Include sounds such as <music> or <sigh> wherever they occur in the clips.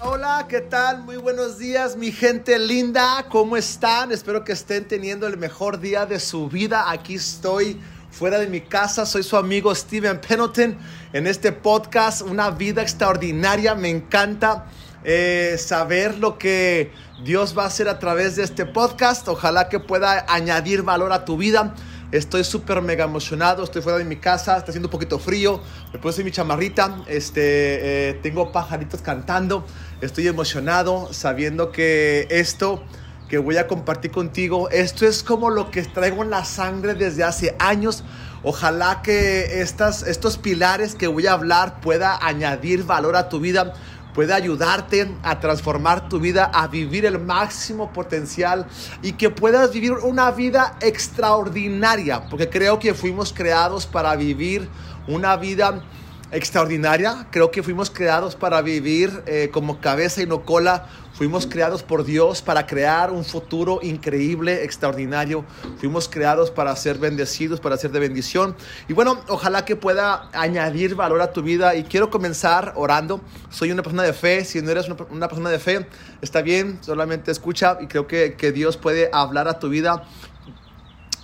Hola, ¿qué tal? Muy buenos días, mi gente linda. ¿Cómo están? Espero que estén teniendo el mejor día de su vida. Aquí estoy fuera de mi casa. Soy su amigo Steven Pendleton en este podcast, Una vida extraordinaria. Me encanta eh, saber lo que Dios va a hacer a través de este podcast. Ojalá que pueda añadir valor a tu vida. Estoy súper mega emocionado, estoy fuera de mi casa, está haciendo un poquito frío, me puse mi chamarrita, este, eh, tengo pajaritos cantando, estoy emocionado sabiendo que esto que voy a compartir contigo, esto es como lo que traigo en la sangre desde hace años. Ojalá que estas, estos pilares que voy a hablar pueda añadir valor a tu vida puede ayudarte a transformar tu vida, a vivir el máximo potencial y que puedas vivir una vida extraordinaria, porque creo que fuimos creados para vivir una vida extraordinaria. Creo que fuimos creados para vivir eh, como cabeza y no cola. Fuimos creados por Dios para crear un futuro increíble, extraordinario. Fuimos creados para ser bendecidos, para ser de bendición. Y bueno, ojalá que pueda añadir valor a tu vida. Y quiero comenzar orando. Soy una persona de fe. Si no eres una, persona de fe, está bien. Solamente escucha y creo que, que Dios puede hablar a tu vida.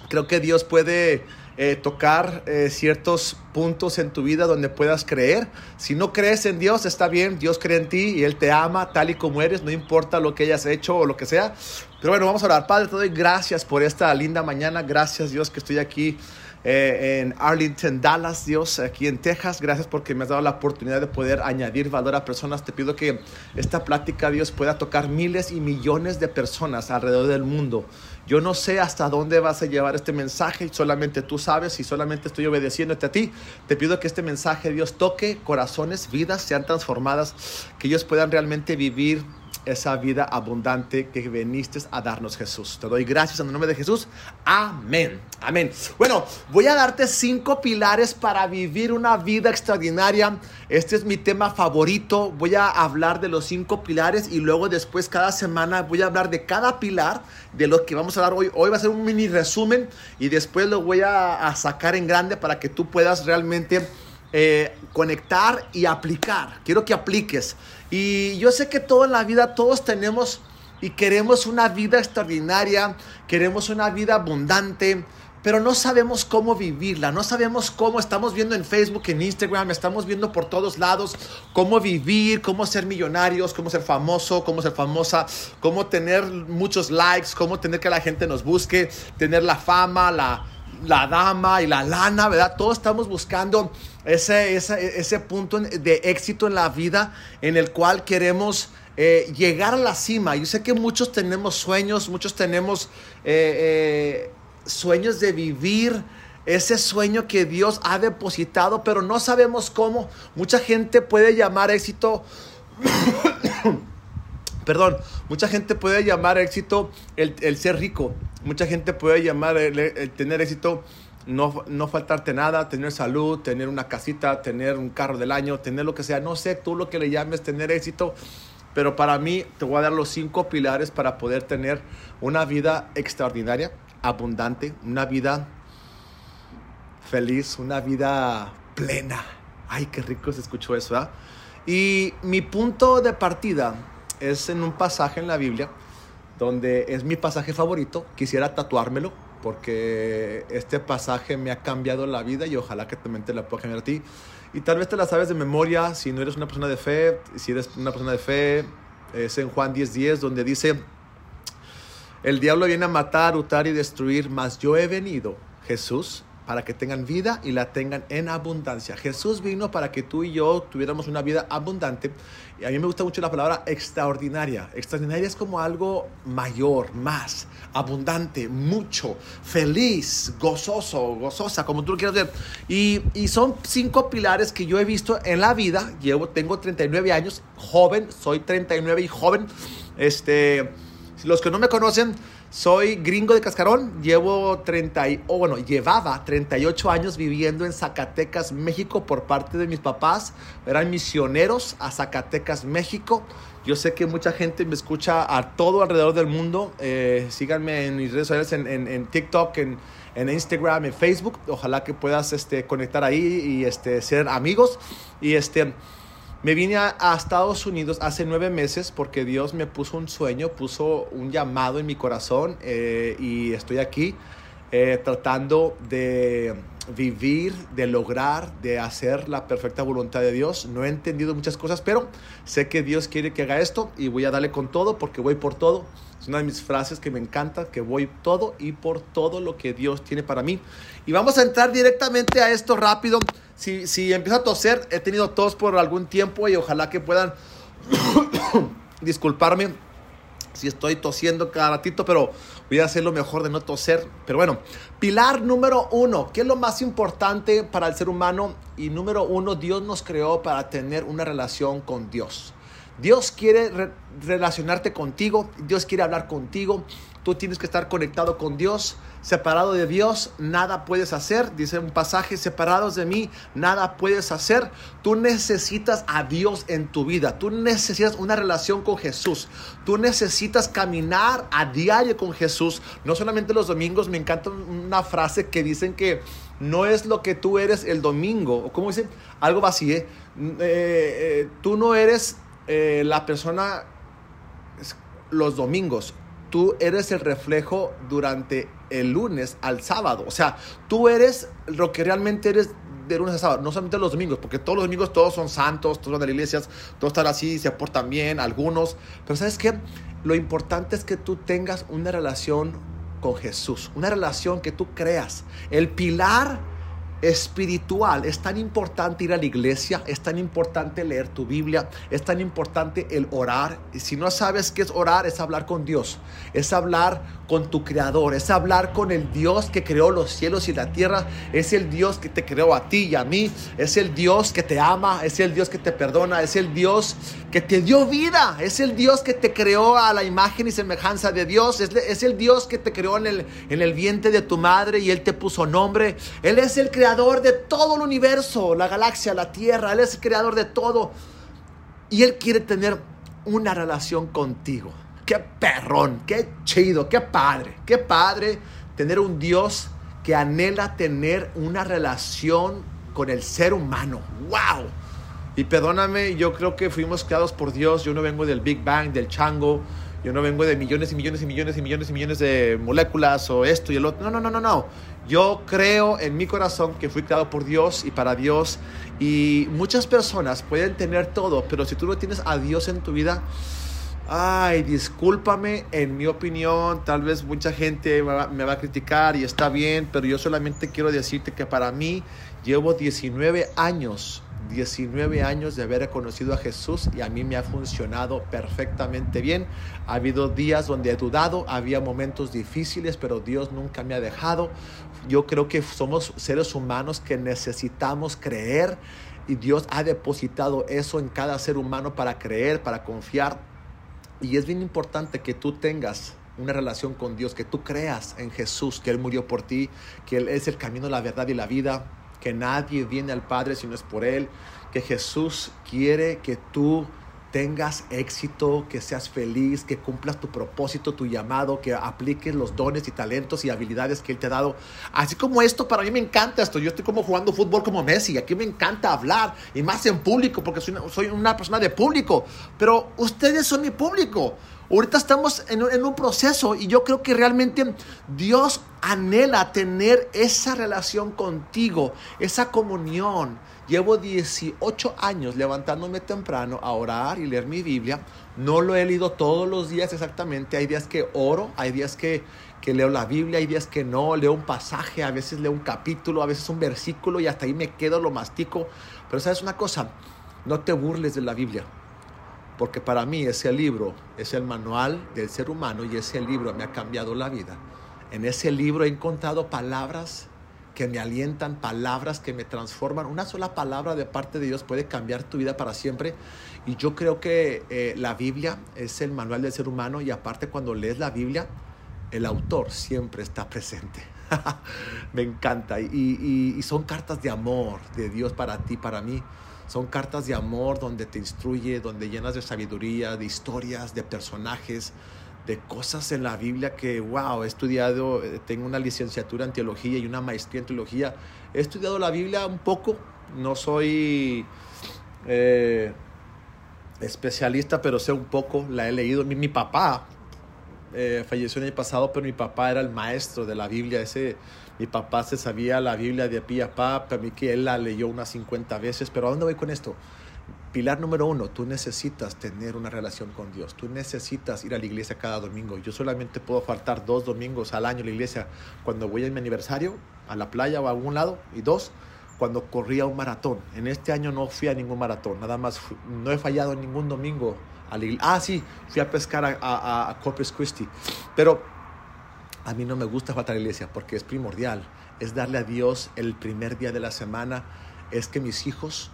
Creo que Dios puede eh, tocar eh, ciertos puntos en tu vida donde puedas creer. Si no crees en Dios, está bien, Dios cree en ti y Él te ama tal y como eres, no importa lo que hayas hecho o lo que sea. Pero bueno, vamos a orar. Padre, te doy gracias por esta linda mañana. Gracias Dios que estoy aquí eh, en Arlington, Dallas, Dios, aquí en Texas. Gracias porque me has dado la oportunidad de poder añadir valor a personas. Te pido que esta plática, Dios, pueda tocar miles y millones de personas alrededor del mundo. Yo no sé hasta dónde vas a llevar este mensaje, solamente tú sabes y solamente estoy obedeciéndote a ti. Te pido que este mensaje, Dios, toque corazones, vidas, sean transformadas, que ellos puedan realmente vivir esa vida abundante que viniste a darnos Jesús. Te doy gracias en el nombre de Jesús. Amén. Amén. Bueno, voy a darte cinco pilares para vivir una vida extraordinaria. Este es mi tema favorito. Voy a hablar de los cinco pilares y luego después cada semana voy a hablar de cada pilar de lo que vamos a dar hoy. Hoy va a ser un mini resumen y después lo voy a, a sacar en grande para que tú puedas realmente eh, conectar y aplicar. Quiero que apliques. Y yo sé que todo en la vida, todos tenemos y queremos una vida extraordinaria, queremos una vida abundante, pero no sabemos cómo vivirla, no sabemos cómo. Estamos viendo en Facebook, en Instagram, estamos viendo por todos lados cómo vivir, cómo ser millonarios, cómo ser famoso, cómo ser famosa, cómo tener muchos likes, cómo tener que la gente nos busque, tener la fama, la, la dama y la lana, ¿verdad? Todos estamos buscando ese, ese, punto de éxito en la vida en el cual queremos eh, llegar a la cima. Yo sé que muchos tenemos sueños, muchos tenemos eh, eh, sueños de vivir ese sueño que Dios ha depositado, pero no sabemos cómo. Mucha gente puede llamar éxito Perdón, mucha gente puede llamar éxito el, ser rico. Mucha gente puede llamar el, tener éxito no, no, faltarte nada, tener salud, tener una casita, tener un carro del año, tener lo que sea. No sé tú lo que le llames tener éxito, pero para mí te voy a dar los cinco pilares para poder tener una vida extraordinaria, abundante, una vida feliz, una vida plena. Ay, qué rico se escuchó eso, ¿verdad? Y mi punto de partida es en un pasaje en la Biblia donde es mi pasaje favorito. Quisiera tatuármelo porque este pasaje me ha cambiado la vida y ojalá que también te la pueda cambiar a ti. Y tal vez te la sabes de memoria si no eres una persona de fe. Si eres una persona de fe, es en Juan 10:10 10, donde dice, el diablo viene a matar, hurtar y destruir, mas yo he venido, Jesús, para que tengan vida y la tengan en abundancia. Jesús vino para que tú y yo tuviéramos una vida abundante. A mí me gusta mucho la palabra extraordinaria. Extraordinaria es como algo mayor, más, abundante, mucho, feliz, gozoso, gozosa, como tú lo quieras ver. Y, y son cinco pilares que yo he visto en la vida. Llevo, tengo 39 años, joven, soy 39 y joven. Este, los que no me conocen, Soy gringo de Cascarón, llevo 30, o bueno, llevaba 38 años viviendo en Zacatecas, México por parte de mis papás. Eran misioneros a Zacatecas, México. Yo sé que mucha gente me escucha a todo alrededor del mundo. Eh, síganme en mis redes sociales, en, en, TikTok, en, en, Instagram, en Facebook. Ojalá que puedas este, conectar ahí y este, ser amigos. Y este... Me vine a, Estados Unidos hace nueve meses porque Dios me puso un sueño, puso un llamado en mi corazón eh, y estoy aquí eh, tratando de vivir, de lograr, de hacer la perfecta voluntad de Dios. No he entendido muchas cosas, pero sé que Dios quiere que haga esto y voy a darle con todo porque voy por todo. Es una de mis frases que me encanta, que voy todo y por todo lo que Dios tiene para mí. Y vamos a entrar directamente a esto rápido si, si empiezo a toser, he tenido tos por algún tiempo y ojalá que puedan <coughs> disculparme si estoy tosiendo cada ratito, pero voy a hacer lo mejor de no toser. Pero bueno, pilar número uno, ¿qué es lo más importante para el ser humano? Y número uno, Dios nos creó para tener una relación con Dios. Dios quiere relacionarte contigo, Dios quiere hablar contigo, tú tienes que estar conectado con Dios. Separado de Dios, nada puedes hacer. Dice un pasaje, separados de mí, nada puedes hacer. Tú necesitas a Dios en tu vida. Tú necesitas una relación con Jesús. Tú necesitas caminar a diario con Jesús. No solamente los domingos. Me encanta una frase que dicen que no es lo que tú eres el domingo. O dicen, algo así. ¿eh? Eh, eh, tú no eres la persona los domingos tú eres el reflejo durante el lunes al sábado. O sea, tú eres lo que realmente eres de lunes a sábado, no solamente los domingos, porque todos los domingos todos son santos, todos van de las iglesias, todos están así, se aportan bien, algunos. Pero ¿sabes qué? Lo importante es que tú tengas una relación con Jesús, una relación que tú creas. El pilar espiritual. Es tan importante ir a la iglesia, es tan importante leer tu Biblia, es tan importante el orar. Y si no sabes qué es orar, es hablar con Dios, es hablar con tu creador, es hablar con el Dios que creó los cielos y la tierra, es el Dios que te creó a ti y a mí, es el Dios que te ama, es el Dios que te perdona, es el Dios que te dio vida, es el Dios que te creó a la imagen y semejanza de Dios, es, es el Dios que te creó en el, en el vientre de tu madre y Él te puso nombre, Él es el creador creador de todo el universo, la galaxia, la Tierra. Él es el creador de todo. Y Él quiere tener una relación contigo. Qué perrón, qué chido, qué padre, qué padre tener un Dios que anhela tener una relación con el ser humano. ¡Wow! Y perdóname, yo creo que fuimos creados por Dios. Yo no vengo del Big Bang, del chango. Yo no vengo de millones y millones y millones y millones y millones de moléculas o esto y el otro. No, no, no, no, no. Yo creo en mi corazón que fui creado por Dios y para Dios. Y muchas personas pueden tener todo, pero si tú no tienes a Dios en tu vida, ay, discúlpame, en mi opinión, tal vez mucha gente me va a criticar y está bien, pero yo solamente quiero decirte que para mí llevo 19 años 19 años de haber conocido a Jesús y a mí me ha funcionado perfectamente bien. Ha habido días donde he dudado, había momentos difíciles, pero Dios nunca me ha dejado. Yo creo que somos seres humanos que necesitamos creer y Dios ha depositado eso en cada ser humano para creer, para confiar. Y es bien importante que tú tengas una relación con Dios, que tú creas en Jesús, que Él murió por ti, que Él es el camino, la verdad y la vida que nadie viene al Padre si no es por Él, que Jesús quiere que tú tengas éxito, que seas feliz, que cumplas tu propósito, tu llamado, que apliques los dones y talentos y habilidades que Él te ha dado. Así como esto, para mí me encanta esto. Yo estoy como jugando fútbol como Messi. Aquí me encanta hablar y más en público porque soy una, persona de público. Pero ustedes son mi público. Ahorita estamos en, un proceso y yo creo que realmente Dios anhela tener esa relación contigo, esa comunión Llevo 18 años levantándome temprano a orar y leer mi Biblia. No lo he leído todos los días exactamente. Hay días que oro, hay días que, que leo la Biblia, hay días que no. Leo un pasaje, a veces leo un capítulo, a veces un versículo y hasta ahí me quedo, lo mastico. Pero sabes una cosa, no te burles de la Biblia. Porque para mí ese libro es el manual del ser humano y ese libro me ha cambiado la vida. En ese libro he encontrado palabras que me alientan, palabras que me transforman. Una sola palabra de parte de Dios puede cambiar tu vida para siempre. Y yo creo que eh, la Biblia es el manual del ser humano y aparte cuando lees la Biblia, el autor siempre está presente. <laughs> Me encanta. Y, y, son cartas de amor de Dios para ti, para mí. Son cartas de amor donde te instruye, donde llenas de sabiduría, de historias, de personajes, de cosas en la Biblia que, wow, he estudiado, eh, tengo una licenciatura en teología y una maestría en teología. He estudiado la Biblia un poco, no soy eh, especialista, pero sé un poco, la he leído. Mi, mi papá eh, falleció el año pasado, pero mi papá era el maestro de la Biblia. Ese, mi papá se sabía la Biblia de pie a pa, para mí que él la leyó unas 50 veces. Pero ¿a dónde voy con esto? Pilar número uno, tú necesitas tener una relación con Dios. Tú necesitas ir a la iglesia cada domingo. Yo solamente puedo faltar dos domingos al año a la iglesia cuando voy a mi aniversario, a la playa o a algún lado. Y dos, cuando corría un maratón. En este año no fui a ningún maratón. Nada más, no he fallado ningún domingo. A la ah, sí, fui a pescar a, a, a Corpus Christi. Pero a mí no me gusta faltar a la iglesia porque es primordial. Es darle a Dios el primer día de la semana. Es que mis hijos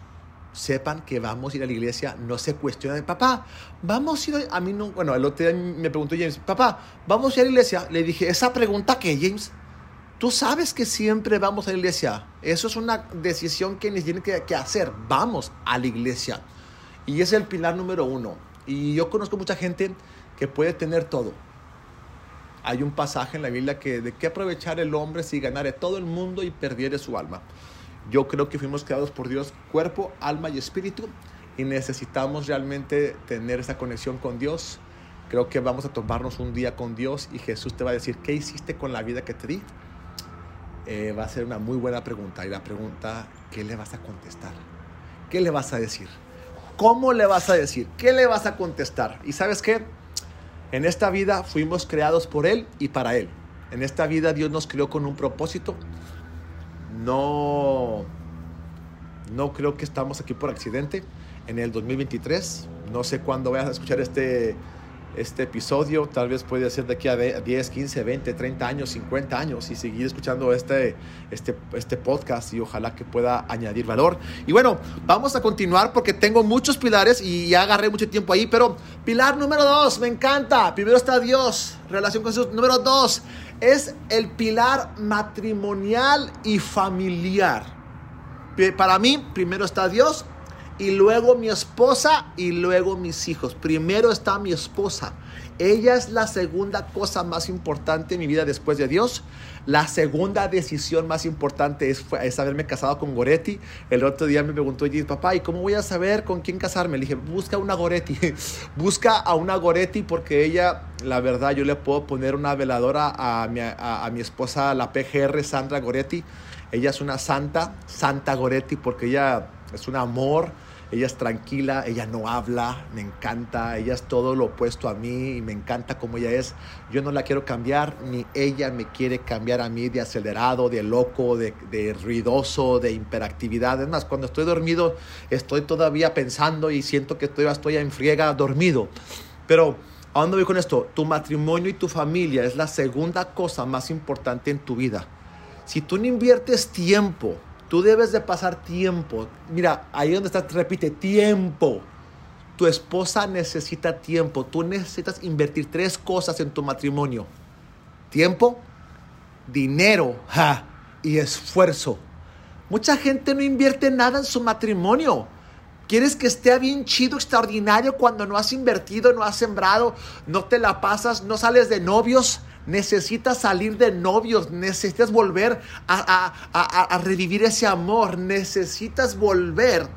sepan que vamos a ir a la iglesia, no se cuestionen, papá, vamos a ir a, mí no, bueno, el otro día me preguntó James, papá, vamos a ir a la iglesia, le dije, esa pregunta que James, tú sabes que siempre vamos a la iglesia, eso es una decisión que ni tiene que, que hacer, vamos a la iglesia, y es el pilar número uno, y yo conozco mucha gente que puede tener todo, hay un pasaje en la Biblia que de qué aprovechar el hombre si ganare todo el mundo y perdiere su alma. Yo creo que fuimos creados por Dios cuerpo, alma y espíritu y necesitamos realmente tener esa conexión con Dios. Creo que vamos a tomarnos un día con Dios y Jesús te va a decir, ¿qué hiciste con la vida que te di? Eh, va a ser una muy buena pregunta. Y la pregunta, ¿qué le vas a contestar? ¿Qué le vas a decir? ¿Cómo le vas a decir? ¿Qué le vas a contestar? Y sabes qué? En esta vida fuimos creados por Él y para Él. En esta vida Dios nos creó con un propósito no, no creo que estamos aquí por accidente. En el 2023, no sé cuándo vayas a escuchar este, este episodio, tal vez puede ser de aquí a 10, 15, 20, 30 años, 50 años y seguir escuchando este, este, este podcast y ojalá que pueda añadir valor. Y bueno, vamos a continuar porque tengo muchos pilares y ya agarré mucho tiempo ahí, pero pilar número dos, me encanta. Primero está Dios, relación con Jesús. Número dos, es el pilar matrimonial y familiar. Para mí, primero está Dios y luego mi esposa y luego mis hijos. Primero está mi esposa. Ella es la segunda cosa más importante en mi vida después de Dios. La segunda decisión más importante es, es haberme casado con Goretti. El otro día me preguntó papá, ¿y cómo voy a saber con quién casarme? Le dije, busca una Goretti. <laughs> busca a una Goretti porque ella, la verdad, yo le puedo poner una veladora a mi, a mi esposa, la PGR Sandra Goretti. Ella es una santa, Santa Goretti, porque ella es un amor ella es tranquila, ella no habla, me encanta, ella es todo lo opuesto a mí y me encanta como ella es. Yo no la quiero cambiar, ni ella me quiere cambiar a mí de acelerado, de loco, de, ruidoso, de hiperactividad. Es más, cuando estoy dormido estoy todavía pensando y siento que estoy, estoy en friega dormido. Pero, ¿a dónde voy con esto? Tu matrimonio y tu familia es la segunda cosa más importante en tu vida. Si tú no inviertes tiempo, Tú debes de pasar tiempo. Mira, ahí donde está, repite, tiempo. Tu esposa necesita tiempo. Tú necesitas invertir tres cosas en tu matrimonio. Tiempo, dinero y esfuerzo. Mucha gente no invierte nada en su matrimonio. Quieres que esté bien chido, extraordinario cuando no has invertido, no has sembrado, no te la pasas, no sales de novios, necesitas salir de novios, necesitas volver a, revivir ese amor, necesitas volver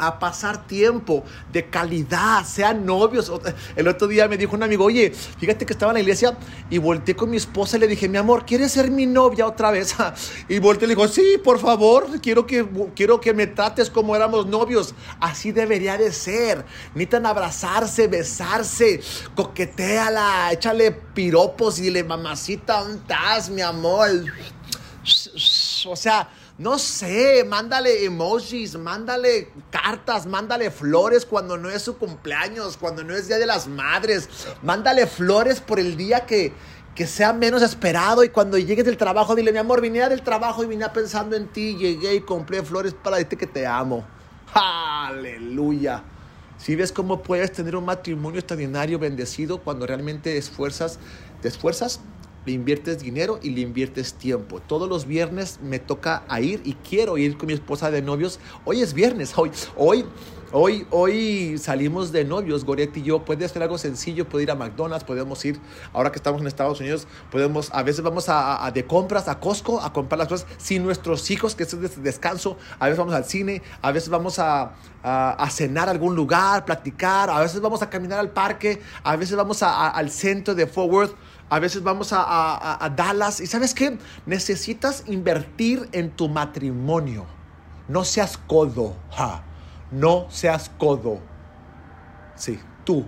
a pasar tiempo de calidad, sean novios. El otro día me dijo un amigo, oye, fíjate que estaba en la iglesia y volteé con mi esposa y le dije, mi amor, ¿quieres ser mi novia otra vez? <laughs> Y volteé y le dijo, sí, por favor, quiero que, quiero que me trates como éramos novios. Así debería de ser. Necesitan abrazarse, besarse, coqueteala, échale piropos y le mamacita, ¿dónde estás, mi amor? <sniffs> O sea, no sé, mándale emojis, mándale cartas, mándale flores cuando no es su cumpleaños, cuando no es Día de las Madres, mándale flores por el día que, que sea menos esperado y cuando llegues del trabajo dile, mi amor, vine del trabajo y vine pensando en ti, llegué y compré flores para decirte que te amo. Aleluya. Si ves cómo puedes tener un matrimonio extraordinario, bendecido, cuando realmente esfuerzas, te esfuerzas le inviertes dinero y le inviertes tiempo. Todos los viernes me toca a ir y quiero ir con mi esposa de novios. Hoy es viernes, hoy, hoy, hoy, hoy salimos de novios, Goretti y yo. Puede ser algo sencillo, puede ir a McDonald's, podemos ir, ahora que estamos en Estados Unidos, podemos, a veces vamos a, de compras a Costco a comprar las cosas sin nuestros hijos, que es descanso. A veces vamos al cine, a veces vamos a, a, cenar a algún lugar, platicar, a veces vamos a caminar al parque, a veces vamos al centro de Fort Worth a veces vamos a, Dallas y sabes qué, necesitas invertir en tu matrimonio. No seas codo, no seas codo. Sí, tú,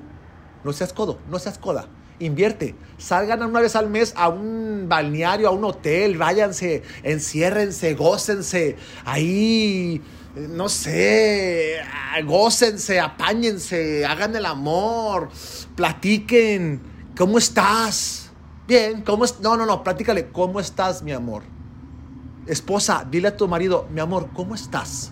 no seas codo, no seas coda. Invierte, salgan una vez al mes a un balneario, a un hotel, váyanse, enciérrense, gócense, ahí, no sé, gócense, apáñense, hagan el amor, platiquen, ¿cómo estás? Bien, ¿cómo es? No, no, no, platícale, ¿cómo estás, mi amor? Esposa, dile a tu marido, mi amor, ¿cómo estás?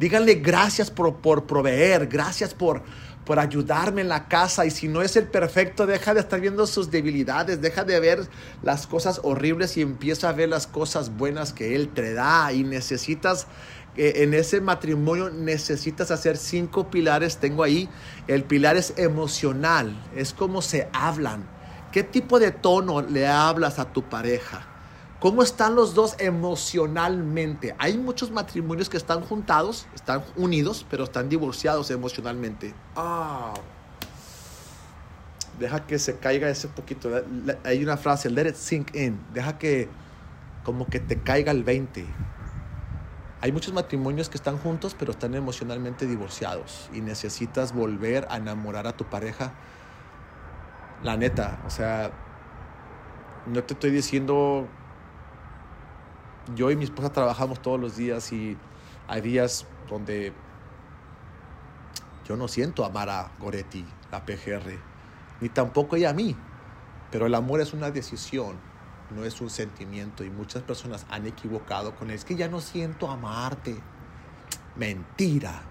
Díganle gracias por, por proveer, gracias por, por ayudarme en la casa. Y si no es el perfecto, deja de estar viendo sus debilidades, deja de ver las cosas horribles y empieza a ver las cosas buenas que Él te da. Y necesitas, eh, en ese matrimonio, necesitas hacer cinco pilares. Tengo ahí, el pilar es emocional, es como se hablan ¿Qué tipo de tono le hablas a tu pareja? ¿Cómo están los dos emocionalmente? Hay muchos matrimonios que están juntados, están unidos, pero están divorciados emocionalmente. Ah. Deja que se caiga ese poquito. Hay una frase, let it sink in. Deja que como que te caiga el 20. Hay muchos matrimonios que están juntos, pero están emocionalmente divorciados y necesitas volver a enamorar a tu pareja la neta, o sea, no te estoy diciendo, yo y mi esposa trabajamos todos los días y hay días donde yo no siento amar a Goretti, la PGR, ni tampoco ella a mí, pero el amor es una decisión, no es un sentimiento y muchas personas han equivocado con él. Es que ya no siento amarte. Mentira.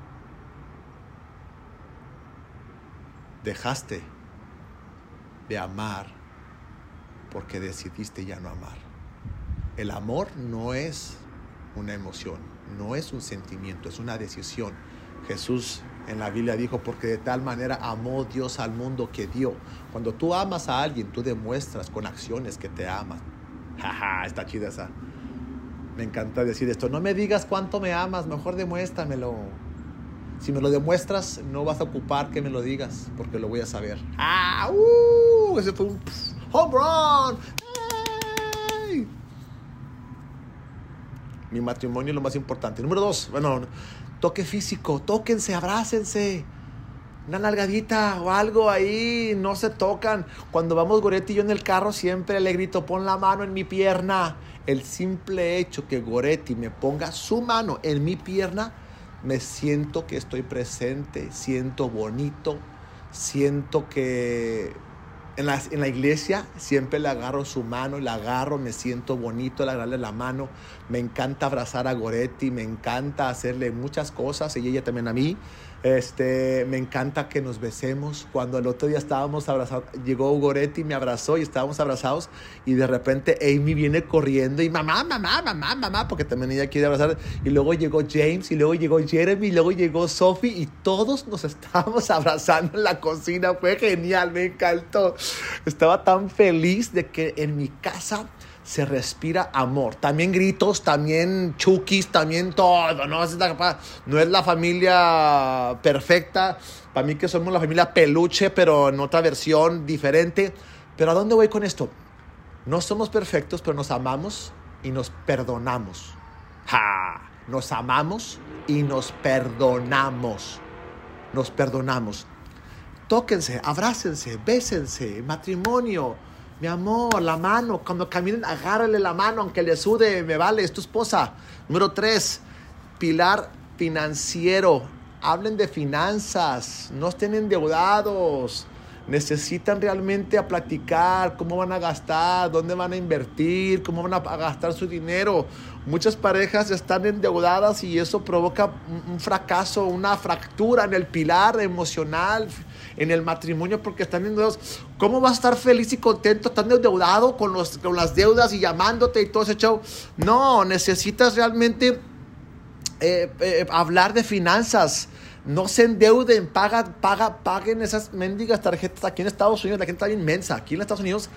Dejaste de amar porque decidiste ya no amar. El amor no es una emoción, no es un sentimiento, es una decisión. Jesús en la Biblia dijo, porque de tal manera amó Dios al mundo que dio. Cuando tú amas a alguien, tú demuestras con acciones que te amas. <laughs> Jaja, está chida esa. Me encanta decir esto. No me digas cuánto me amas, mejor demuéstramelo. Si me lo demuestras, no vas a ocupar que me lo digas, porque lo voy a saber. ¡Ah! ¡Uh! Ese fue un home run. Mi matrimonio es lo más importante. Número dos, bueno, toque físico, tóquense, abrácense. Una nalgadita o algo ahí, no se tocan. Cuando vamos Goretti y yo en el carro, siempre le grito, pon la mano en mi pierna. El simple hecho que Goretti me ponga su mano en mi pierna, me siento que estoy presente, siento bonito, siento que en la, en la, iglesia siempre le agarro su mano, le agarro, me siento bonito al agarrarle la mano, me encanta abrazar a Goretti, me encanta hacerle muchas cosas y ella también a mí. Este, me encanta que nos besemos. Cuando el otro día estábamos abrazados, llegó Goretti, me abrazó y estábamos abrazados y de repente Amy viene corriendo y mamá, mamá, mamá, mamá, porque también ella quiere abrazar. Y luego llegó James y luego llegó Jeremy y luego llegó Sophie y todos nos <laughs> estábamos abrazando en la cocina. Fue genial, me encantó. Estaba tan feliz de que en mi casa se respira amor. También gritos, también chukis, también todo, ¿no? No es la familia perfecta. Para mí que somos la familia peluche, pero en otra versión diferente. Pero ¿a dónde voy con esto? No somos perfectos, pero nos amamos y nos perdonamos. ¡Ja! Nos amamos y nos perdonamos. Nos perdonamos. Tóquense, abrácense, bésense, matrimonio mi amor, la mano. Cuando caminen, agárrale la mano, aunque le sude, me vale, es tu esposa. Número tres, pilar financiero. Hablen de finanzas, no estén endeudados. necesitan realmente a platicar cómo van a gastar, dónde van a invertir, cómo van a gastar su dinero. Muchas parejas están endeudadas y eso provoca un fracaso, una fractura en el pilar emocional, en el matrimonio, porque están endeudados. ¿Cómo vas a estar feliz y contento estando endeudado con, los, con las deudas y llamándote y todo ese show? No, necesitas realmente eh, eh, hablar de finanzas no se endeuden, paga, paga, paguen esas mendigas tarjetas. Aquí en Estados Unidos la gente está inmensa. Aquí en Estados Unidos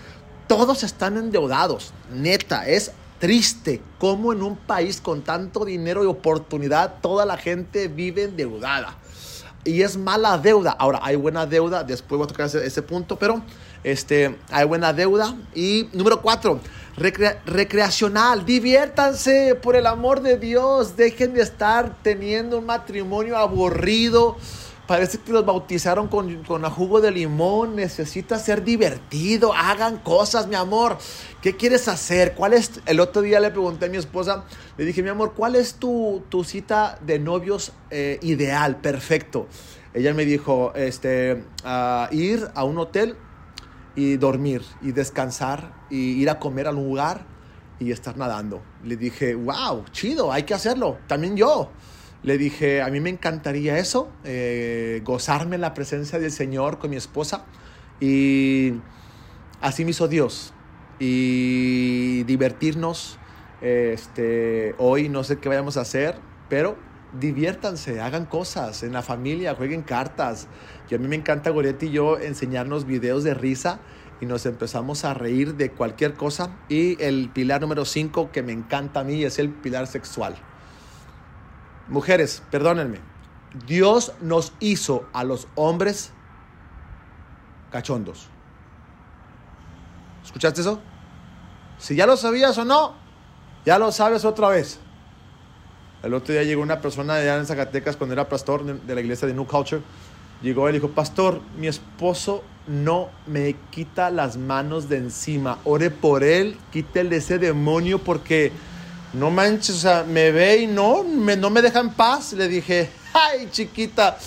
todos están endeudados. Neta, es triste cómo en un país con tanto dinero y oportunidad toda la gente vive endeudada. Y es mala deuda. Ahora, hay buena deuda. Después voy a tocar ese, punto, pero este, hay buena deuda. Y número cuatro, recreacional. Diviértanse por el amor de Dios. Dejen de estar teniendo un matrimonio aburrido. Parece que los bautizaron con, con jugo de limón. Necesita ser divertido. Hagan cosas, mi amor. ¿Qué quieres hacer? ¿Cuál es? El otro día le pregunté a mi esposa. Le dije, mi amor, ¿cuál es tu, tu cita de novios eh, ideal, perfecto? Ella me dijo, este, ir a un hotel y dormir y descansar y ir a comer a un lugar y estar nadando. Le dije, wow, chido, hay que hacerlo. También yo. Le dije, a mí me encantaría eso, eh, gozarme la presencia del Señor con mi esposa. Y así me hizo Dios. Y divertirnos. Este, hoy no sé qué vayamos a hacer, pero diviértanse, hagan cosas en la familia, jueguen cartas. Y a mí me encanta Goretti y yo enseñarnos videos de risa y nos empezamos a reír de cualquier cosa. Y el pilar número 5 que me encanta a mí es el pilar sexual. Mujeres, perdónenme. Dios nos hizo a los hombres cachondos. ¿Escuchaste eso? Si ya lo sabías o no, ya lo sabes otra vez. El otro día llegó una persona allá en Zacatecas cuando era pastor de la iglesia de New Culture. Llegó y dijo, pastor, mi esposo no me quita las manos de encima. Ore por él, quítele ese demonio porque no manches, o sea, me ve y no me, no me deja en paz. Le dije, ay chiquita,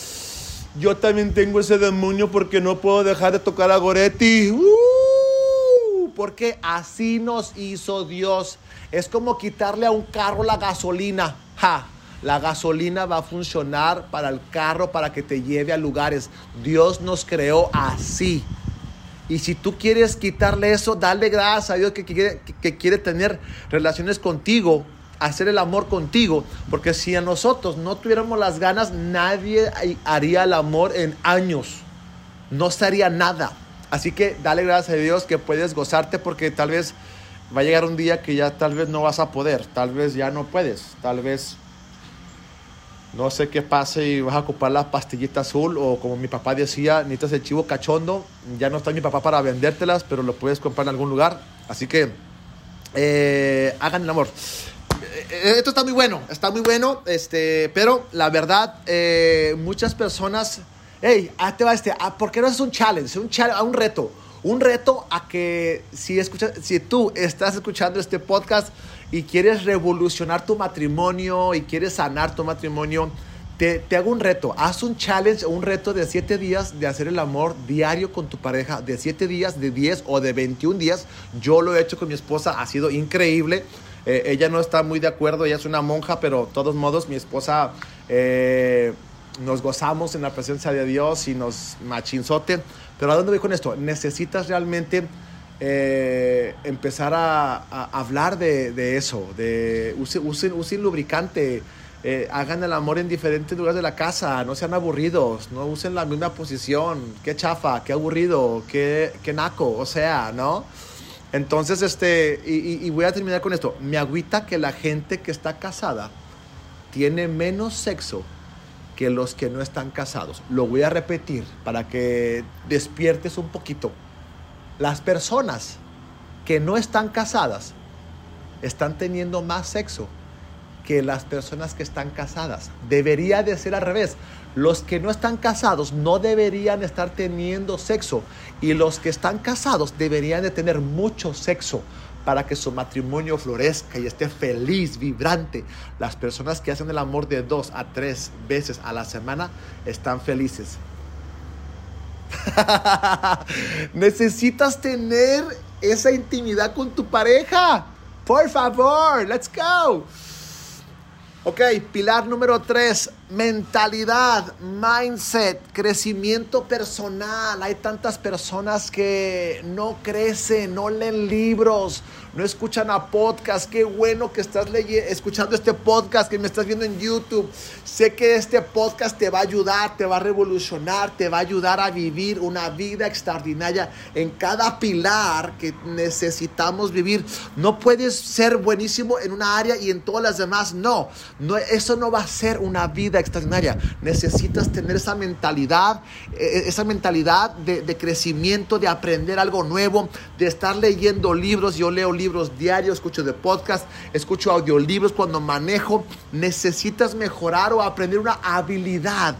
yo también tengo ese demonio porque no puedo dejar de tocar a Goretti. Uh, porque así nos hizo Dios. Es como quitarle a un carro la gasolina. Ja, la gasolina va a funcionar para el carro para que te lleve a lugares. Dios nos creó así. Y si tú quieres quitarle eso, dale gracias a Dios que quiere, que quiere tener relaciones contigo, hacer el amor contigo. Porque si a nosotros no tuviéramos las ganas, nadie haría el amor en años. No sería nada. Así que dale gracias a Dios que puedes gozarte porque tal vez va a llegar un día que ya tal vez no vas a poder, tal vez ya no puedes, tal vez no sé qué pase y vas a ocupar la pastillita azul o como mi papá decía, necesitas el chivo cachondo, ya no está mi papá para vendértelas, pero lo puedes comprar en algún lugar, así que eh, hagan el amor. Eh, esto está muy bueno, está muy bueno, este, pero la verdad, eh, muchas personas, hey, ah, te va este, ah, ¿por qué no haces un challenge, un, challenge, un reto? Un reto a que si, escuchas, si tú estás escuchando este podcast y quieres revolucionar tu matrimonio y quieres sanar tu matrimonio, te, te, hago un reto. Haz un challenge, un reto de 7 días de hacer el amor diario con tu pareja, de 7 días, de 10 o de 21 días. Yo lo he hecho con mi esposa, ha sido increíble. Eh, ella no está muy de acuerdo, ella es una monja, pero de todos modos mi esposa eh, nos gozamos en la presencia de Dios y nos machinzote. Pero ¿a dónde voy con esto? Necesitas realmente eh, empezar a, hablar de, eso, de usen, usen, lubricante, eh, hagan el amor en diferentes lugares de la casa, no sean aburridos, no usen la misma posición, qué chafa, qué aburrido, qué, qué naco, o sea, ¿no? Entonces, este, y, y voy a terminar con esto, me agüita que la gente que está casada tiene menos sexo que los que no están casados. Lo voy a repetir para que despiertes un poquito. Las personas que no están casadas están teniendo más sexo que las personas que están casadas. Debería de ser al revés. Los que no están casados no deberían estar teniendo sexo y los que están casados deberían de tener mucho sexo para que su matrimonio florezca y esté feliz, vibrante. Las personas que hacen el amor de dos a tres veces a la semana están felices. <laughs> Necesitas tener esa intimidad con tu pareja. Por favor, let's go. Ok, pilar número tres, mentalidad, mindset, crecimiento personal. Hay tantas personas que no crecen, no leen libros, no escuchan a podcast. Qué bueno que estás escuchando este podcast, que me estás viendo en YouTube. Sé que este podcast te va a ayudar, te va a revolucionar, te va a ayudar a vivir una vida extraordinaria en cada pilar que necesitamos vivir. No puedes ser buenísimo en una área y en todas las demás. No, no eso no va a ser una vida extraordinaria. Necesitas tener esa mentalidad, eh, esa mentalidad de, crecimiento, de aprender algo nuevo, de estar leyendo libros. Yo leo libros diarios, escucho de podcast, escucho audiolibros cuando manejo. Necesitas mejorar o aprender una habilidad.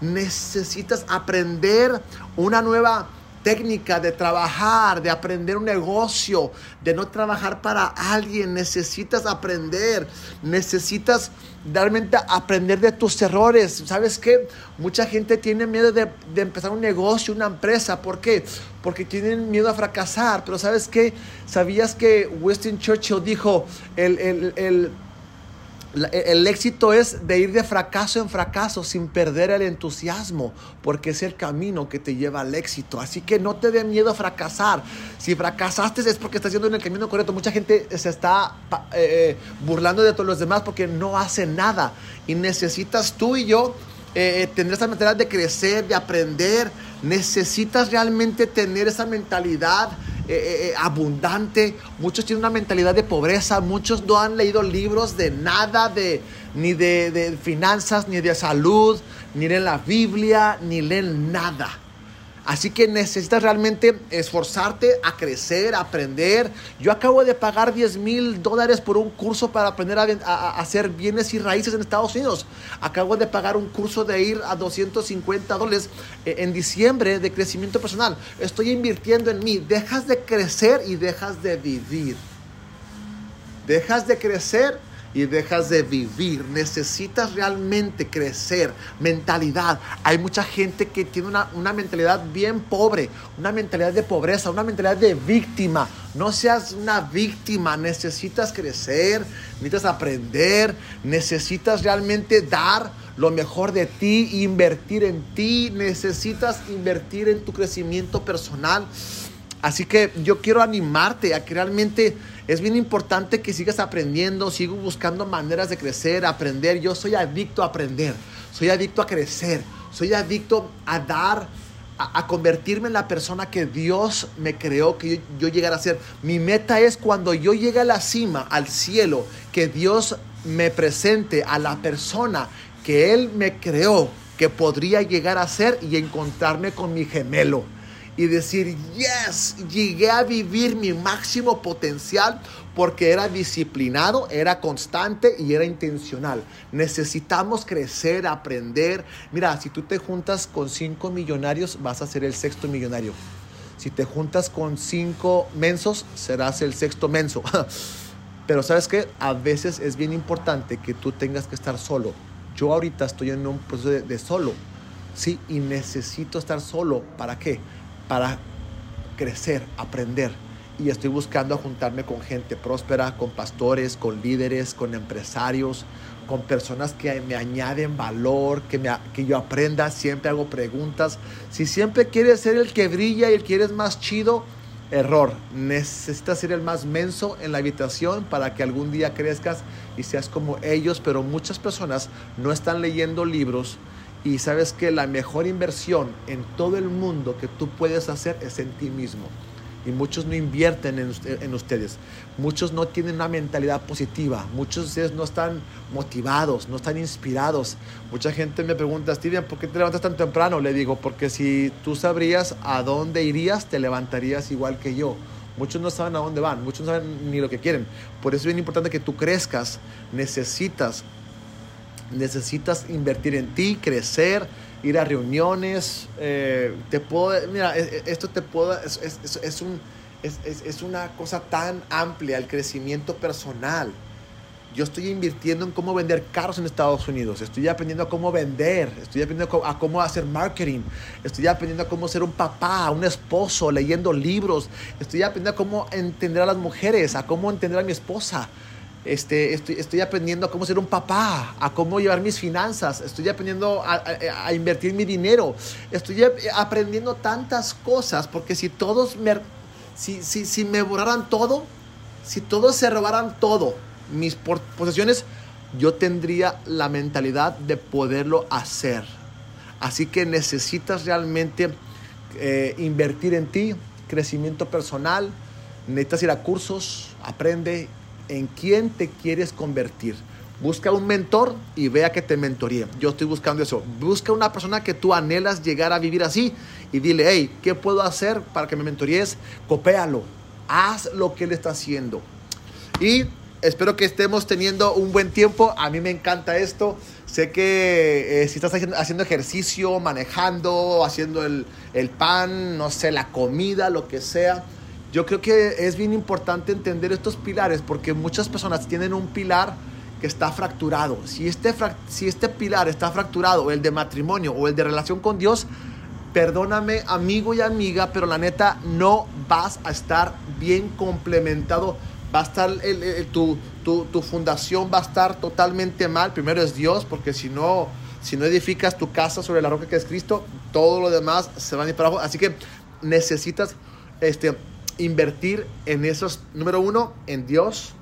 Necesitas aprender una nueva técnica de trabajar, de aprender un negocio, de no trabajar para alguien. Necesitas aprender, necesitas realmente aprender de tus errores. ¿Sabes qué? Mucha gente tiene miedo de, empezar un negocio, una empresa. ¿Por qué? Porque tienen miedo a fracasar. Pero ¿sabes qué? ¿Sabías que Winston Churchill dijo, el, el el éxito es de ir de fracaso en fracaso sin perder el entusiasmo, porque es el camino que te lleva al éxito. Así que no te dé miedo a fracasar. Si fracasaste es porque estás yendo en el camino correcto. Mucha gente se está eh, eh, burlando de todos los demás porque no hace nada. Y necesitas tú y yo eh, tener esa mentalidad de crecer, de aprender. Necesitas realmente tener esa mentalidad eh, eh, eh, abundante, muchos tienen una mentalidad de pobreza, muchos no han leído libros de nada, de, ni de, de finanzas, ni de salud, ni leen la Biblia, ni leen nada. Así que necesitas realmente esforzarte a crecer, a aprender. Yo acabo de pagar 10 mil dólares por un curso para aprender a, hacer bienes y raíces en Estados Unidos. Acabo de pagar un curso de ir a 250 dólares eh, en diciembre de crecimiento personal. Estoy invirtiendo en mí. Dejas de crecer y dejas de vivir. Dejas de crecer y dejas de vivir. Necesitas realmente crecer. Mentalidad. Hay mucha gente que tiene una, una, mentalidad bien pobre, una mentalidad de pobreza, una mentalidad de víctima. No seas una víctima. Necesitas crecer, necesitas aprender, necesitas realmente dar lo mejor de ti, invertir en ti. Necesitas invertir en tu crecimiento personal. Así que yo quiero animarte a que realmente es bien importante que sigas aprendiendo, sigo buscando maneras de crecer, aprender. Yo soy adicto a aprender, soy adicto a crecer, soy adicto a dar, a, convertirme en la persona que Dios me creó que yo, yo llegara a ser. Mi meta es cuando yo llegue a la cima, al cielo, que Dios me presente a la persona que Él me creó que podría llegar a ser y encontrarme con mi gemelo y decir, yes, llegué a vivir mi máximo potencial porque era disciplinado, era constante y era intencional. Necesitamos crecer, aprender. Mira, si tú te juntas con cinco millonarios, vas a ser el sexto millonario. Si te juntas con cinco mensos, serás el sexto menso. <laughs> Pero sabes que a veces es bien importante que tú tengas que estar solo. Yo ahorita estoy en un proceso de, de solo, ¿sí? Y necesito estar solo. ¿Para qué? Para crecer, aprender. Y estoy buscando juntarme con gente próspera, con pastores, con líderes, con empresarios, con personas que me añaden valor, que, me, que yo aprenda, siempre hago preguntas. Si siempre quieres ser el que brilla y el que eres más chido, error. Necesitas ser el más menso en la habitación para que algún día crezcas y seas como ellos, pero muchas personas no están leyendo libros y sabes que la mejor inversión en todo el mundo que tú puedes hacer es en ti mismo. Y muchos no invierten en, ustedes. Muchos no tienen una mentalidad positiva. Muchos de ustedes no están motivados, no están inspirados. Mucha gente me pregunta, Steven, ¿por qué te levantas tan temprano? Le digo, porque si tú sabrías a dónde irías, te levantarías igual que yo. Muchos no saben a dónde van, muchos no saben ni lo que quieren. Por eso es bien importante que tú crezcas. Necesitas necesitas invertir en ti, crecer, ir a reuniones. Eh, te puedo, mira, e, e, esto te puedo, es, es, es un, es, una cosa tan amplia, el crecimiento personal. Yo estoy invirtiendo en cómo vender carros en Estados Unidos. Estoy aprendiendo a cómo vender. Estoy aprendiendo a cómo hacer marketing. Estoy aprendiendo a cómo ser un papá, un esposo, leyendo libros. Estoy aprendiendo a cómo entender a las mujeres, a cómo entender a mi esposa. Este, estoy, estoy, aprendiendo a cómo ser un papá, a cómo llevar mis finanzas, estoy aprendiendo a, invertir mi dinero, estoy aprendiendo tantas cosas, porque si todos me, si, si, si me borraran todo, si todos se robaran todo, mis posesiones, yo tendría la mentalidad de poderlo hacer. Así que necesitas realmente eh, invertir en ti, crecimiento personal, necesitas ir a cursos, aprende en quién te quieres convertir. Busca un mentor y vea que te mentoríe. Yo estoy buscando eso. Busca una persona que tú anhelas llegar a vivir así y dile, hey, ¿qué puedo hacer para que me mentoríes? Copéalo. Haz lo que él está haciendo. Y espero que estemos teniendo un buen tiempo. A mí me encanta esto. Sé que eh, si estás haciendo ejercicio, manejando, haciendo el, el pan, no sé, la comida, lo que sea yo creo que es bien importante entender estos pilares porque muchas personas tienen un pilar que está fracturado. Si este, si este pilar está fracturado, el de matrimonio o el de relación con Dios, perdóname amigo y amiga, pero la neta no vas a estar bien complementado. Va a estar tu, tu, tu, fundación va a estar totalmente mal. Primero es Dios, porque si no, si no edificas tu casa sobre la roca que es Cristo, todo lo demás se va a ir para abajo. Así que necesitas este, invertir en esos, número uno, en Dios,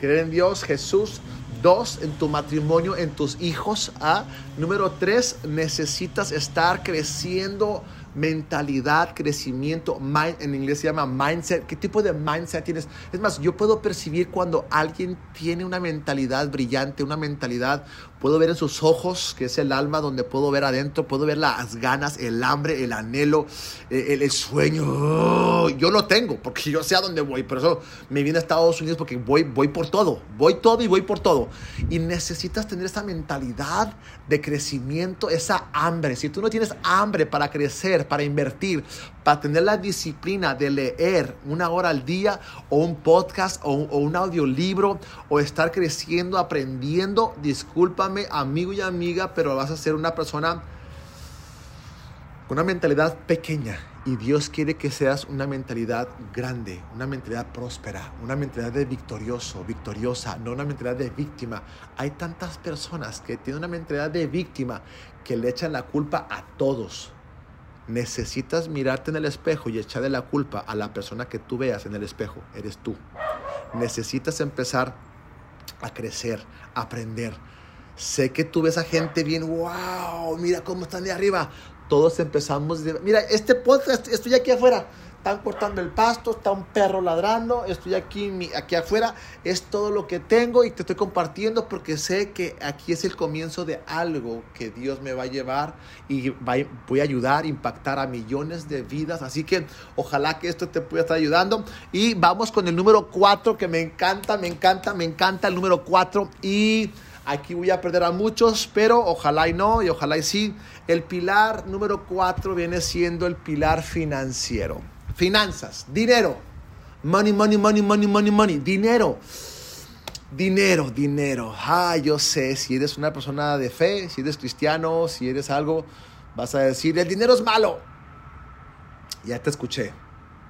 creer en Dios, Jesús. Dos, en tu matrimonio, en tus hijos. ¿ah? Número tres, necesitas estar creciendo mentalidad, crecimiento, en inglés se llama mindset. ¿Qué tipo de mindset tienes? Es más, yo puedo percibir cuando alguien tiene una mentalidad brillante, una mentalidad Puedo ver en sus ojos, que es el alma donde puedo ver adentro, puedo ver las ganas, el hambre, el anhelo, eh, el, sueño. Oh, yo lo tengo, porque yo sé a dónde voy. Por eso me vine a Estados Unidos, porque voy, voy por todo. Voy todo y voy por todo. Y necesitas tener esa mentalidad de crecimiento, esa hambre. Si tú no tienes hambre para crecer, para invertir, para tener la disciplina de leer una hora al día o un podcast o, o un audiolibro o estar creciendo, aprendiendo, discúlpame amigo y amiga, pero vas a ser una persona con una mentalidad pequeña y Dios quiere que seas una mentalidad grande, una mentalidad próspera, una mentalidad de victorioso, victoriosa, no una mentalidad de víctima. Hay tantas personas que tienen una mentalidad de víctima que le echan la culpa a todos necesitas mirarte en el espejo y echarle la culpa a la persona que tú veas en el espejo, eres tú. Necesitas empezar a crecer, a aprender. Sé que tú ves a gente bien, wow, mira cómo están de arriba. Todos empezamos, mira, este podcast, estoy aquí afuera están cortando el pasto, está un perro ladrando, estoy aquí, aquí afuera, es todo lo que tengo y te estoy compartiendo porque sé que aquí es el comienzo de algo que Dios me va a llevar y voy a ayudar, impactar a millones de vidas. Así que ojalá que esto te pueda estar ayudando. Y vamos con el número 4 que me encanta, me encanta, me encanta el número 4 y... Aquí voy a perder a muchos, pero ojalá y no, y ojalá y sí. El pilar número 4 viene siendo el pilar financiero. Finanzas, dinero. Money, money, money, money, money, money. Dinero. Dinero, dinero. Ah, yo sé, si eres una persona de fe, si eres cristiano, si eres algo, vas a decir, el dinero es malo. Ya te escuché.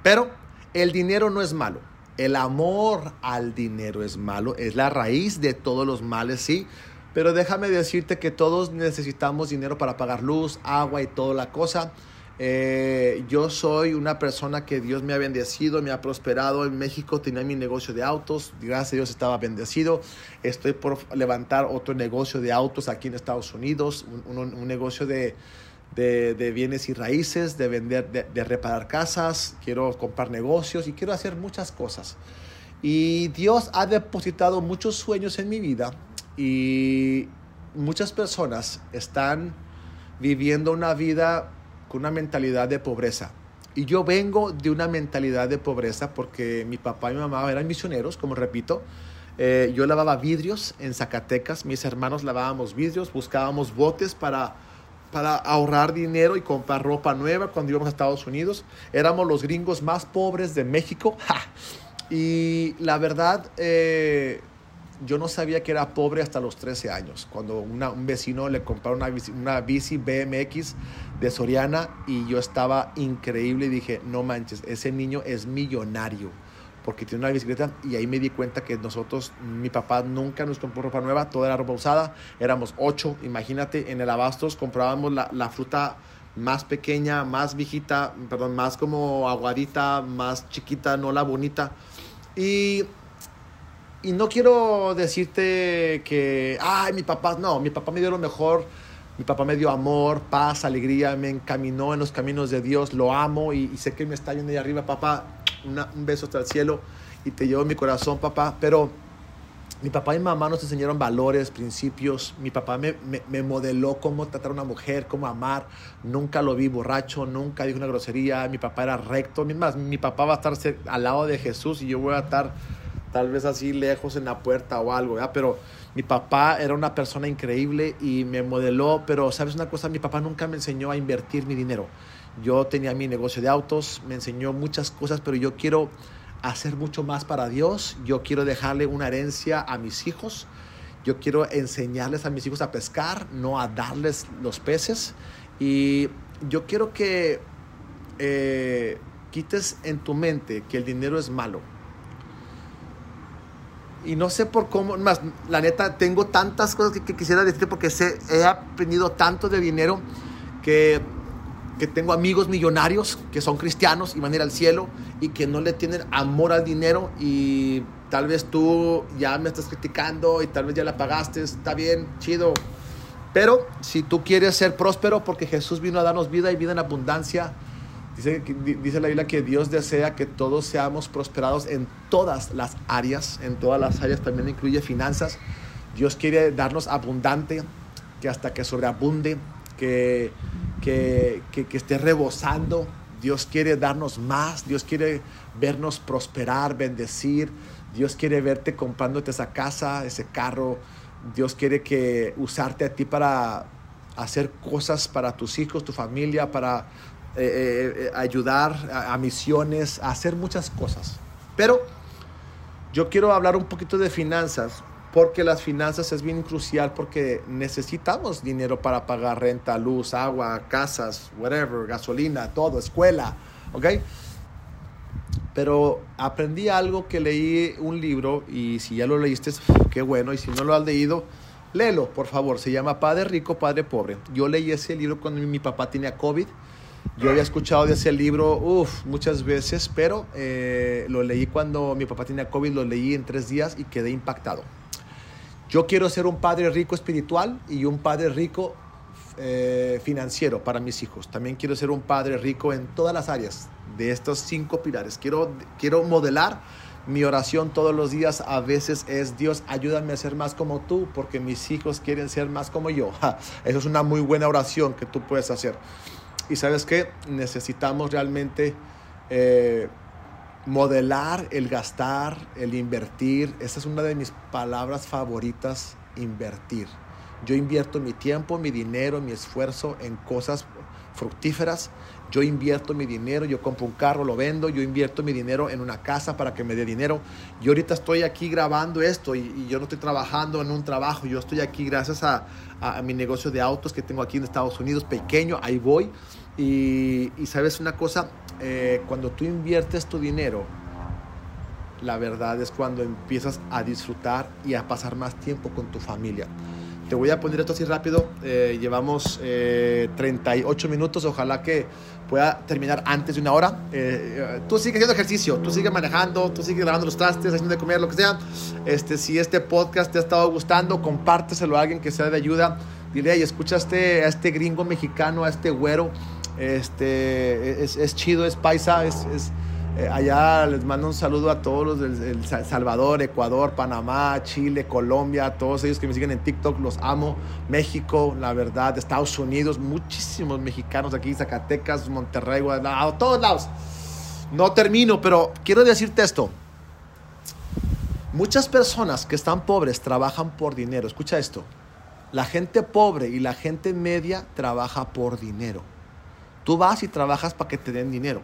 Pero el dinero no es malo. El amor al dinero es malo. Es la raíz de todos los males, sí. Pero déjame decirte que todos necesitamos dinero para pagar luz, agua y toda la cosa. Eh, yo soy una persona que Dios me ha bendecido, me ha prosperado. En México tenía mi negocio de autos, gracias a Dios estaba bendecido. Estoy por levantar otro negocio de autos aquí en Estados Unidos, un, negocio de, de, bienes y raíces, de vender, de, reparar casas. Quiero comprar negocios y quiero hacer muchas cosas. Y Dios ha depositado muchos sueños en mi vida y muchas personas están viviendo una vida una mentalidad de pobreza. Y yo vengo de una mentalidad de pobreza porque mi papá y mi mamá eran misioneros, como repito. Eh, yo lavaba vidrios en Zacatecas, mis hermanos lavábamos vidrios, buscábamos botes para, para ahorrar dinero y comprar ropa nueva cuando íbamos a Estados Unidos. Éramos los gringos más pobres de México. <laughs> Y la verdad, eh, yo no sabía que era pobre hasta los 13 años, cuando un vecino le compró una bici, una bici BMX de Soriana y yo estaba increíble y dije, no manches, ese niño es millonario porque tiene una bicicleta y ahí me di cuenta que nosotros, mi papá nunca nos compró ropa nueva, toda era ropa usada, éramos ocho, imagínate, en el Abastos comprábamos la, fruta más pequeña, más viejita, perdón, más como aguadita, más chiquita, no la bonita. Y, y no quiero decirte que, ay, mi papá, no, mi papá me dio lo mejor, mi papá me dio amor, paz, alegría, me encaminó en los caminos de Dios, lo amo y, y sé que me está yendo ahí arriba, papá, un beso hasta el cielo y te llevo en mi corazón, papá, pero mi papá y mamá nos enseñaron valores, principios. Mi papá me, me, modeló cómo tratar a una mujer, cómo amar. Nunca lo vi borracho, nunca dijo una grosería. Mi papá era recto. Más, mi papá va a estar al lado de Jesús y yo voy a estar tal vez así lejos en la puerta o algo, ¿ya? Pero mi papá era una persona increíble y me modeló. Pero, ¿sabes una cosa? Mi papá nunca me enseñó a invertir mi dinero. Yo tenía mi negocio de autos, me enseñó muchas cosas, pero yo quiero hacer mucho más para Dios. Yo quiero dejarle una herencia a mis hijos. Yo quiero enseñarles a mis hijos a pescar, no a darles los peces. Y yo quiero que eh, quites en tu mente que el dinero es malo. Y no sé por cómo, más, la neta, tengo tantas cosas que, quisiera decir porque he aprendido tanto de dinero que que tengo amigos millonarios que son cristianos y van a ir al cielo y que no le tienen amor al dinero y tal vez tú ya me estás criticando y tal vez ya la pagaste, está bien, chido. Pero si tú quieres ser próspero porque Jesús vino a darnos vida y vida en abundancia, dice, dice la Biblia que Dios desea que todos seamos prosperados en todas las áreas, en todas las áreas también incluye finanzas. Dios quiere darnos abundante, que hasta que sobreabunde, que que, esté rebosando. Dios quiere darnos más, Dios quiere vernos prosperar, bendecir. Dios quiere verte comprándote esa casa, ese carro. Dios quiere que usarte a ti para hacer cosas para tus hijos, tu familia, para eh, eh, eh, ayudar a, a, misiones, a hacer muchas cosas. Pero yo quiero hablar un poquito de finanzas porque las finanzas es bien crucial porque necesitamos dinero para pagar renta, luz, agua, casas, whatever, gasolina, todo, escuela, ¿ok? Pero aprendí algo que leí un libro y si ya lo leíste, qué bueno, y si no lo has leído, léelo, por favor. Se llama Padre Rico, Padre Pobre. Yo leí ese libro cuando mi papá tenía COVID. Yo había escuchado de ese libro, uff, muchas veces, pero eh, lo leí cuando mi papá tenía COVID, lo leí en tres días y quedé impactado. Yo quiero ser un padre rico espiritual y un padre rico eh, financiero para mis hijos. También quiero ser un padre rico en todas las áreas de estos cinco pilares. Quiero, quiero modelar mi oración todos los días. A veces es Dios, ayúdame a ser más como tú porque mis hijos quieren ser más como yo. Eso es una muy buena oración que tú puedes hacer. Y sabes qué? Necesitamos realmente... Eh, modelar el gastar, el invertir. Esa es una de mis palabras favoritas, invertir. Yo invierto mi tiempo, mi dinero, mi esfuerzo en cosas fructíferas. Yo invierto mi dinero, yo compro un carro, lo vendo, yo invierto mi dinero en una casa para que me dé dinero. Yo ahorita estoy aquí grabando esto y, yo no estoy trabajando en un trabajo, yo estoy aquí gracias a, mi negocio de autos que tengo aquí en Estados Unidos, pequeño, ahí voy. Y, y sabes una cosa, eh, cuando tú inviertes tu dinero, la verdad es cuando empiezas a disfrutar y a pasar más tiempo con tu familia. Te voy a poner esto así rápido. Eh, llevamos 38 eh, minutos. Ojalá que pueda terminar antes de una hora. tú sigue haciendo ejercicio, tú sigue manejando, tú sigue lavando los trastes, haciendo de comer, lo que sea. Este, si este podcast te ha estado gustando, compárteselo a alguien que sea de ayuda. Dile, y escucha este, a este gringo mexicano, a este güero este, es, chido, es paisa, es, eh, allá les mando un saludo a todos los del Salvador, Ecuador, Panamá, Chile, Colombia, todos ellos que me siguen en TikTok, los amo. México, la verdad, Estados Unidos, muchísimos mexicanos aquí, Zacatecas, Monterrey, Guadalajara, todos lados. No termino, pero quiero decirte esto. Muchas personas que están pobres trabajan por dinero. Escucha esto. La gente pobre y la gente media trabaja por dinero. Tú vas y trabajas para que te den dinero.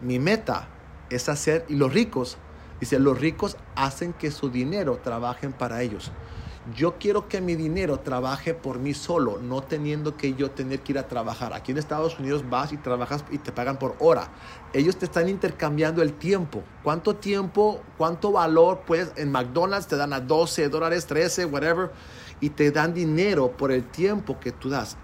Mi meta es hacer, y los ricos Dice, los ricos hacen que su dinero trabajen para ellos. Yo quiero que mi dinero trabaje por mí solo, no teniendo que yo tener que ir a trabajar. Aquí en Estados Unidos vas y trabajas y te pagan por hora. Ellos te están intercambiando el tiempo. ¿Cuánto tiempo, cuánto valor? Pues en McDonald's te dan a 12 dólares, 13, whatever, y te dan dinero por el tiempo que tú das.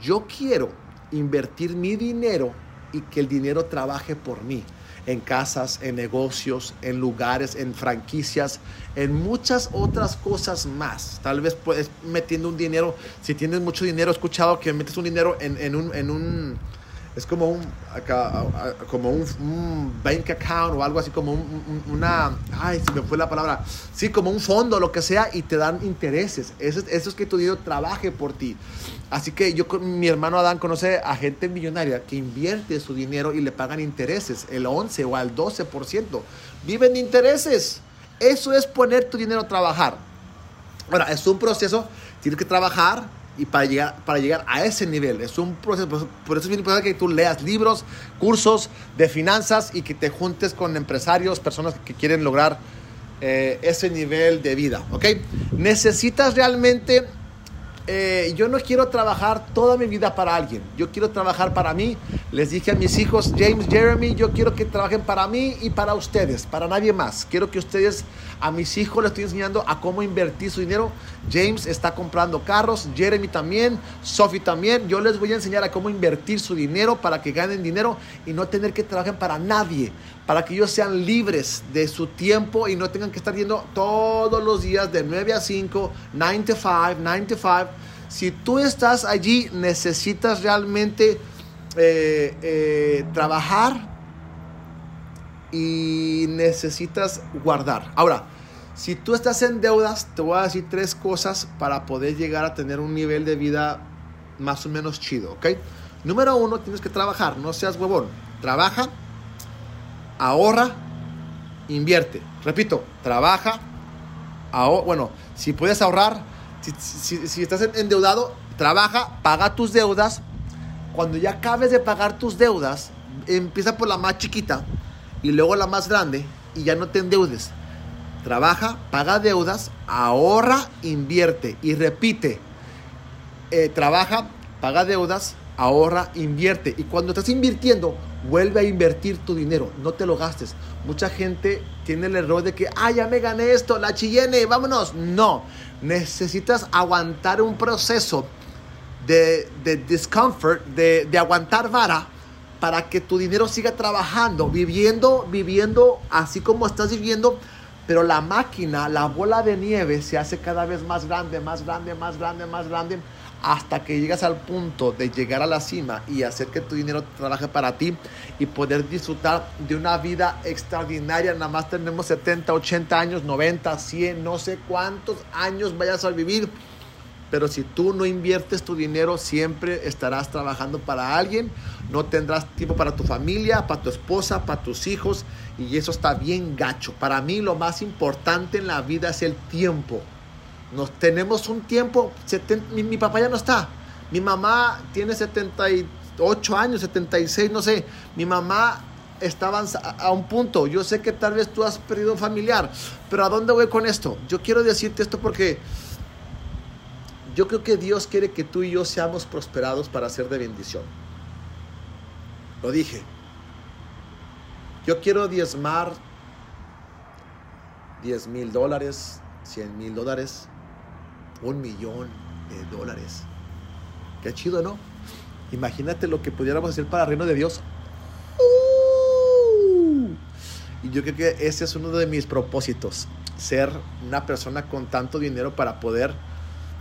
Yo quiero invertir mi dinero y que el dinero trabaje por mí en casas, en negocios, en lugares, en franquicias, en muchas otras cosas más. Tal vez puedes metiendo un dinero, si tienes mucho dinero, he escuchado que metes un dinero en, un, en un, es como un, como un, bank account o algo así como una, ay, se me fue la palabra, sí, como un fondo, lo que sea, y te dan intereses. Eso, eso es que tu dinero trabaje por ti. Así que yo, mi hermano Adán conoce a gente millonaria que invierte su dinero y le pagan intereses, el 11 o al 12%. Viven de intereses. Eso es poner tu dinero a trabajar. Ahora, es un proceso, tienes que trabajar y para llegar, para llegar a ese nivel. Es un proceso, por eso es bien importante que tú leas libros, cursos de finanzas y que te juntes con empresarios, personas que quieren lograr eh, ese nivel de vida, ¿ok? Necesitas realmente eh, yo no quiero trabajar toda mi vida para alguien. Yo quiero trabajar para mí. Les dije a mis hijos, James, Jeremy, yo quiero que trabajen para mí y para ustedes, para nadie más. Quiero que ustedes, a mis hijos les estoy enseñando a cómo invertir su dinero. James está comprando carros, Jeremy también, Sophie también. Yo les voy a enseñar a cómo invertir su dinero para que ganen dinero y no tener que trabajar para nadie. Para que ellos sean libres de su tiempo y no tengan que estar yendo todos los días de 9 a 5, 9 to 5, 9 to 5 si tú estás allí, necesitas realmente eh, eh, trabajar y necesitas guardar. Ahora, si tú estás en deudas, te voy a decir tres cosas para poder llegar a tener un nivel de vida más o menos chido, ¿ok? Número uno, tienes que trabajar, no seas huevón. Trabaja, ahorra, invierte. Repito, trabaja, ahorra, bueno, si puedes ahorrar, si, estás endeudado, trabaja, paga tus deudas. Cuando ya acabes de pagar tus deudas, empieza por la más chiquita y luego la más grande y ya no te endeudes. Trabaja, paga deudas, ahorra, invierte y repite. Eh, trabaja, paga deudas, ahorra, invierte. Y cuando estás invirtiendo, vuelve a invertir tu dinero, no te lo gastes. Mucha gente tiene el error de que, ah, ya me gané esto, la chillene, vámonos. No, necesitas aguantar un proceso de, de discomfort, de, de, aguantar vara para que tu dinero siga trabajando, viviendo, viviendo así como estás viviendo, pero la máquina, la bola de nieve se hace cada vez más grande, más grande, más grande, más grande, hasta que llegas al punto de llegar a la cima y hacer que tu dinero trabaje para ti y poder disfrutar de una vida extraordinaria. Nada más tenemos 70, 80 años, 90, 100, no sé cuántos años vayas a vivir. Pero si tú no inviertes tu dinero, siempre estarás trabajando para alguien. No tendrás tiempo para tu familia, para tu esposa, para tus hijos. Y eso está bien gacho. Para mí lo más importante en la vida es el tiempo. Nos tenemos un tiempo. mi, papá ya no está. Mi mamá tiene 78 8 años, 76, no sé. Mi mamá estaba a un punto. Yo sé que tal vez tú has perdido un familiar, pero ¿a dónde voy con esto? Yo quiero decirte esto porque yo creo que Dios quiere que tú y yo seamos prosperados para ser de bendición. Lo dije. Yo quiero diezmar 10 mil dólares, 100 mil dólares, un millón de dólares. Qué chido, ¿no? Imagínate lo que pudiéramos hacer para el reino de Dios. Uh. y yo creo que ese es uno de mis propósitos, ser una persona con tanto dinero para poder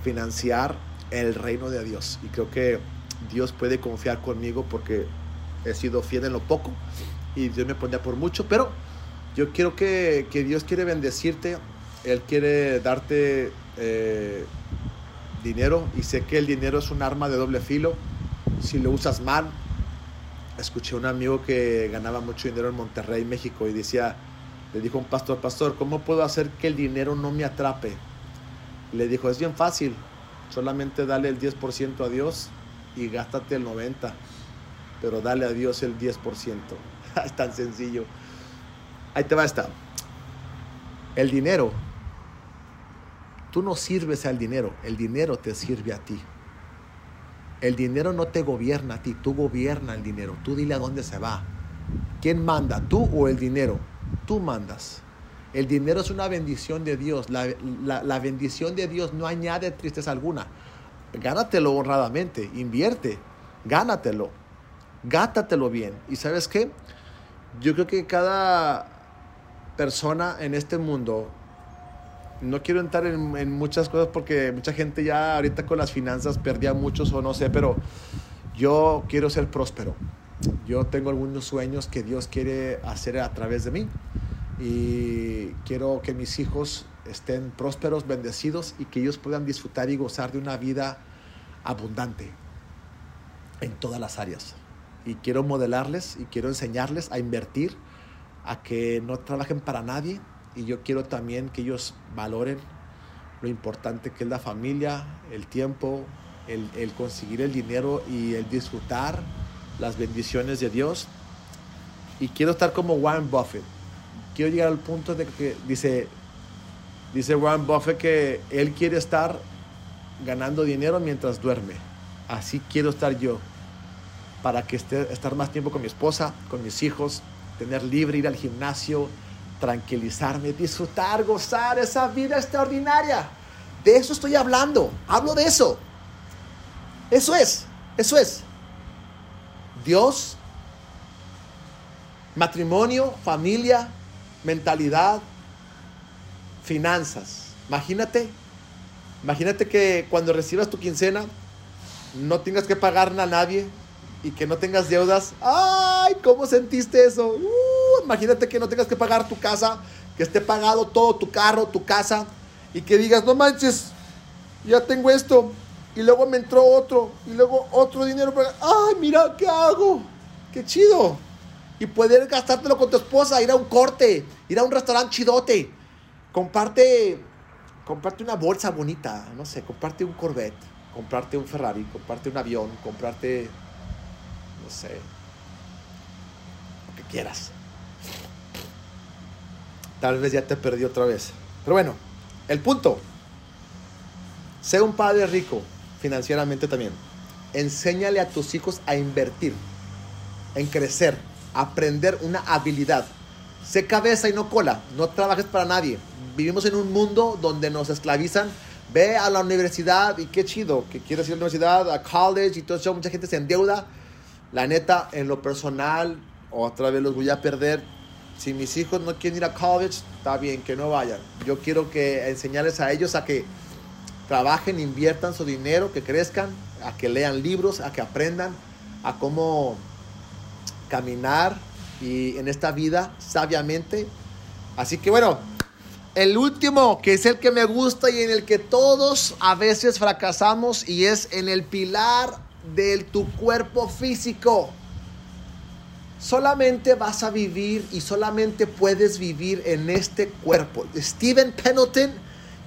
financiar el reino de Dios. Y creo que Dios puede confiar conmigo porque he sido fiel en lo poco y Dios me pondría por mucho, pero yo quiero que, Dios quiere bendecirte, Él quiere darte eh, dinero y sé que el dinero es un arma de doble filo si lo usas mal. Escuché a un amigo que ganaba mucho dinero en Monterrey, México, y decía, le dijo un pastor, pastor, ¿cómo puedo hacer que el dinero no me atrape? Le dijo, es bien fácil, solamente dale el 10% a Dios y gástate el 90%, pero dale a Dios el 10%. <laughs> es tan sencillo. Ahí te va esta. El dinero, tú no sirves al dinero, el dinero te sirve a ti. El dinero no te gobierna a ti, tú gobierna el dinero. Tú dile a dónde se va. ¿Quién manda, tú o el dinero? Tú mandas. El dinero es una bendición de Dios. La, la bendición de Dios no añade tristeza alguna. Gánatelo honradamente, invierte, gánatelo, gátatelo bien. ¿Y sabes qué? Yo creo que cada persona en este mundo no quiero entrar en, muchas cosas porque mucha gente ya ahorita con las finanzas perdía muchos o no sé, pero yo quiero ser próspero. Yo tengo algunos sueños que Dios quiere hacer a través de mí y quiero que mis hijos estén prósperos, bendecidos y que ellos puedan disfrutar y gozar de una vida abundante en todas las áreas. Y quiero modelarles y quiero enseñarles a invertir, a que no trabajen para nadie, y yo quiero también que ellos valoren lo importante que es la familia, el tiempo, el, conseguir el dinero y el disfrutar las bendiciones de Dios. Y quiero estar como Warren Buffett. Quiero llegar al punto de que dice, dice Warren Buffett que él quiere estar ganando dinero mientras duerme. Así quiero estar yo. Para que esté, estar más tiempo con mi esposa, con mis hijos, tener libre, ir al gimnasio, tranquilizarme, disfrutar, gozar esa vida extraordinaria. De eso estoy hablando. Hablo de eso. Eso es. Eso es. Dios, matrimonio, familia, mentalidad, finanzas. Imagínate. Imagínate que cuando recibas tu quincena no tengas que pagarle a nadie y que no tengas deudas. ¡Ay! ¿Cómo sentiste eso? Uh, imagínate que no tengas que pagar tu casa, que esté pagado todo tu carro, tu casa, y que digas, no manches, ya tengo esto, y luego me entró otro, y luego otro dinero para... ¡Ay, mira, qué hago! ¡Qué chido! Y poder gastártelo con tu esposa, ir a un corte, ir a un restaurante chidote, comparte, comparte una bolsa bonita, no sé, comparte un Corvette, comprarte un Ferrari, comprarte un avión, comprarte, no sé, lo que quieras. Tal vez ya te perdí otra vez. Pero bueno, el punto. Sé un padre rico financieramente también. Enséñale a tus hijos a invertir, en crecer, aprender una habilidad. Sé cabeza y no cola. No trabajes para nadie. Vivimos en un mundo donde nos esclavizan. Ve a la universidad y qué chido que quieres ir a la universidad, a college y todo eso. Mucha gente se endeuda. La neta, en lo personal, otra vez los voy a perder si mis hijos no quieren ir a college, está bien, que no vayan. Yo quiero que enseñarles a ellos a que trabajen, inviertan su dinero, que crezcan, a que lean libros, a que aprendan a cómo caminar y en esta vida sabiamente. Así que bueno, el último, que es el que me gusta y en el que todos a veces fracasamos y es en el pilar de tu cuerpo físico. Solamente vas a vivir y solamente puedes vivir en este cuerpo. Steven Pendleton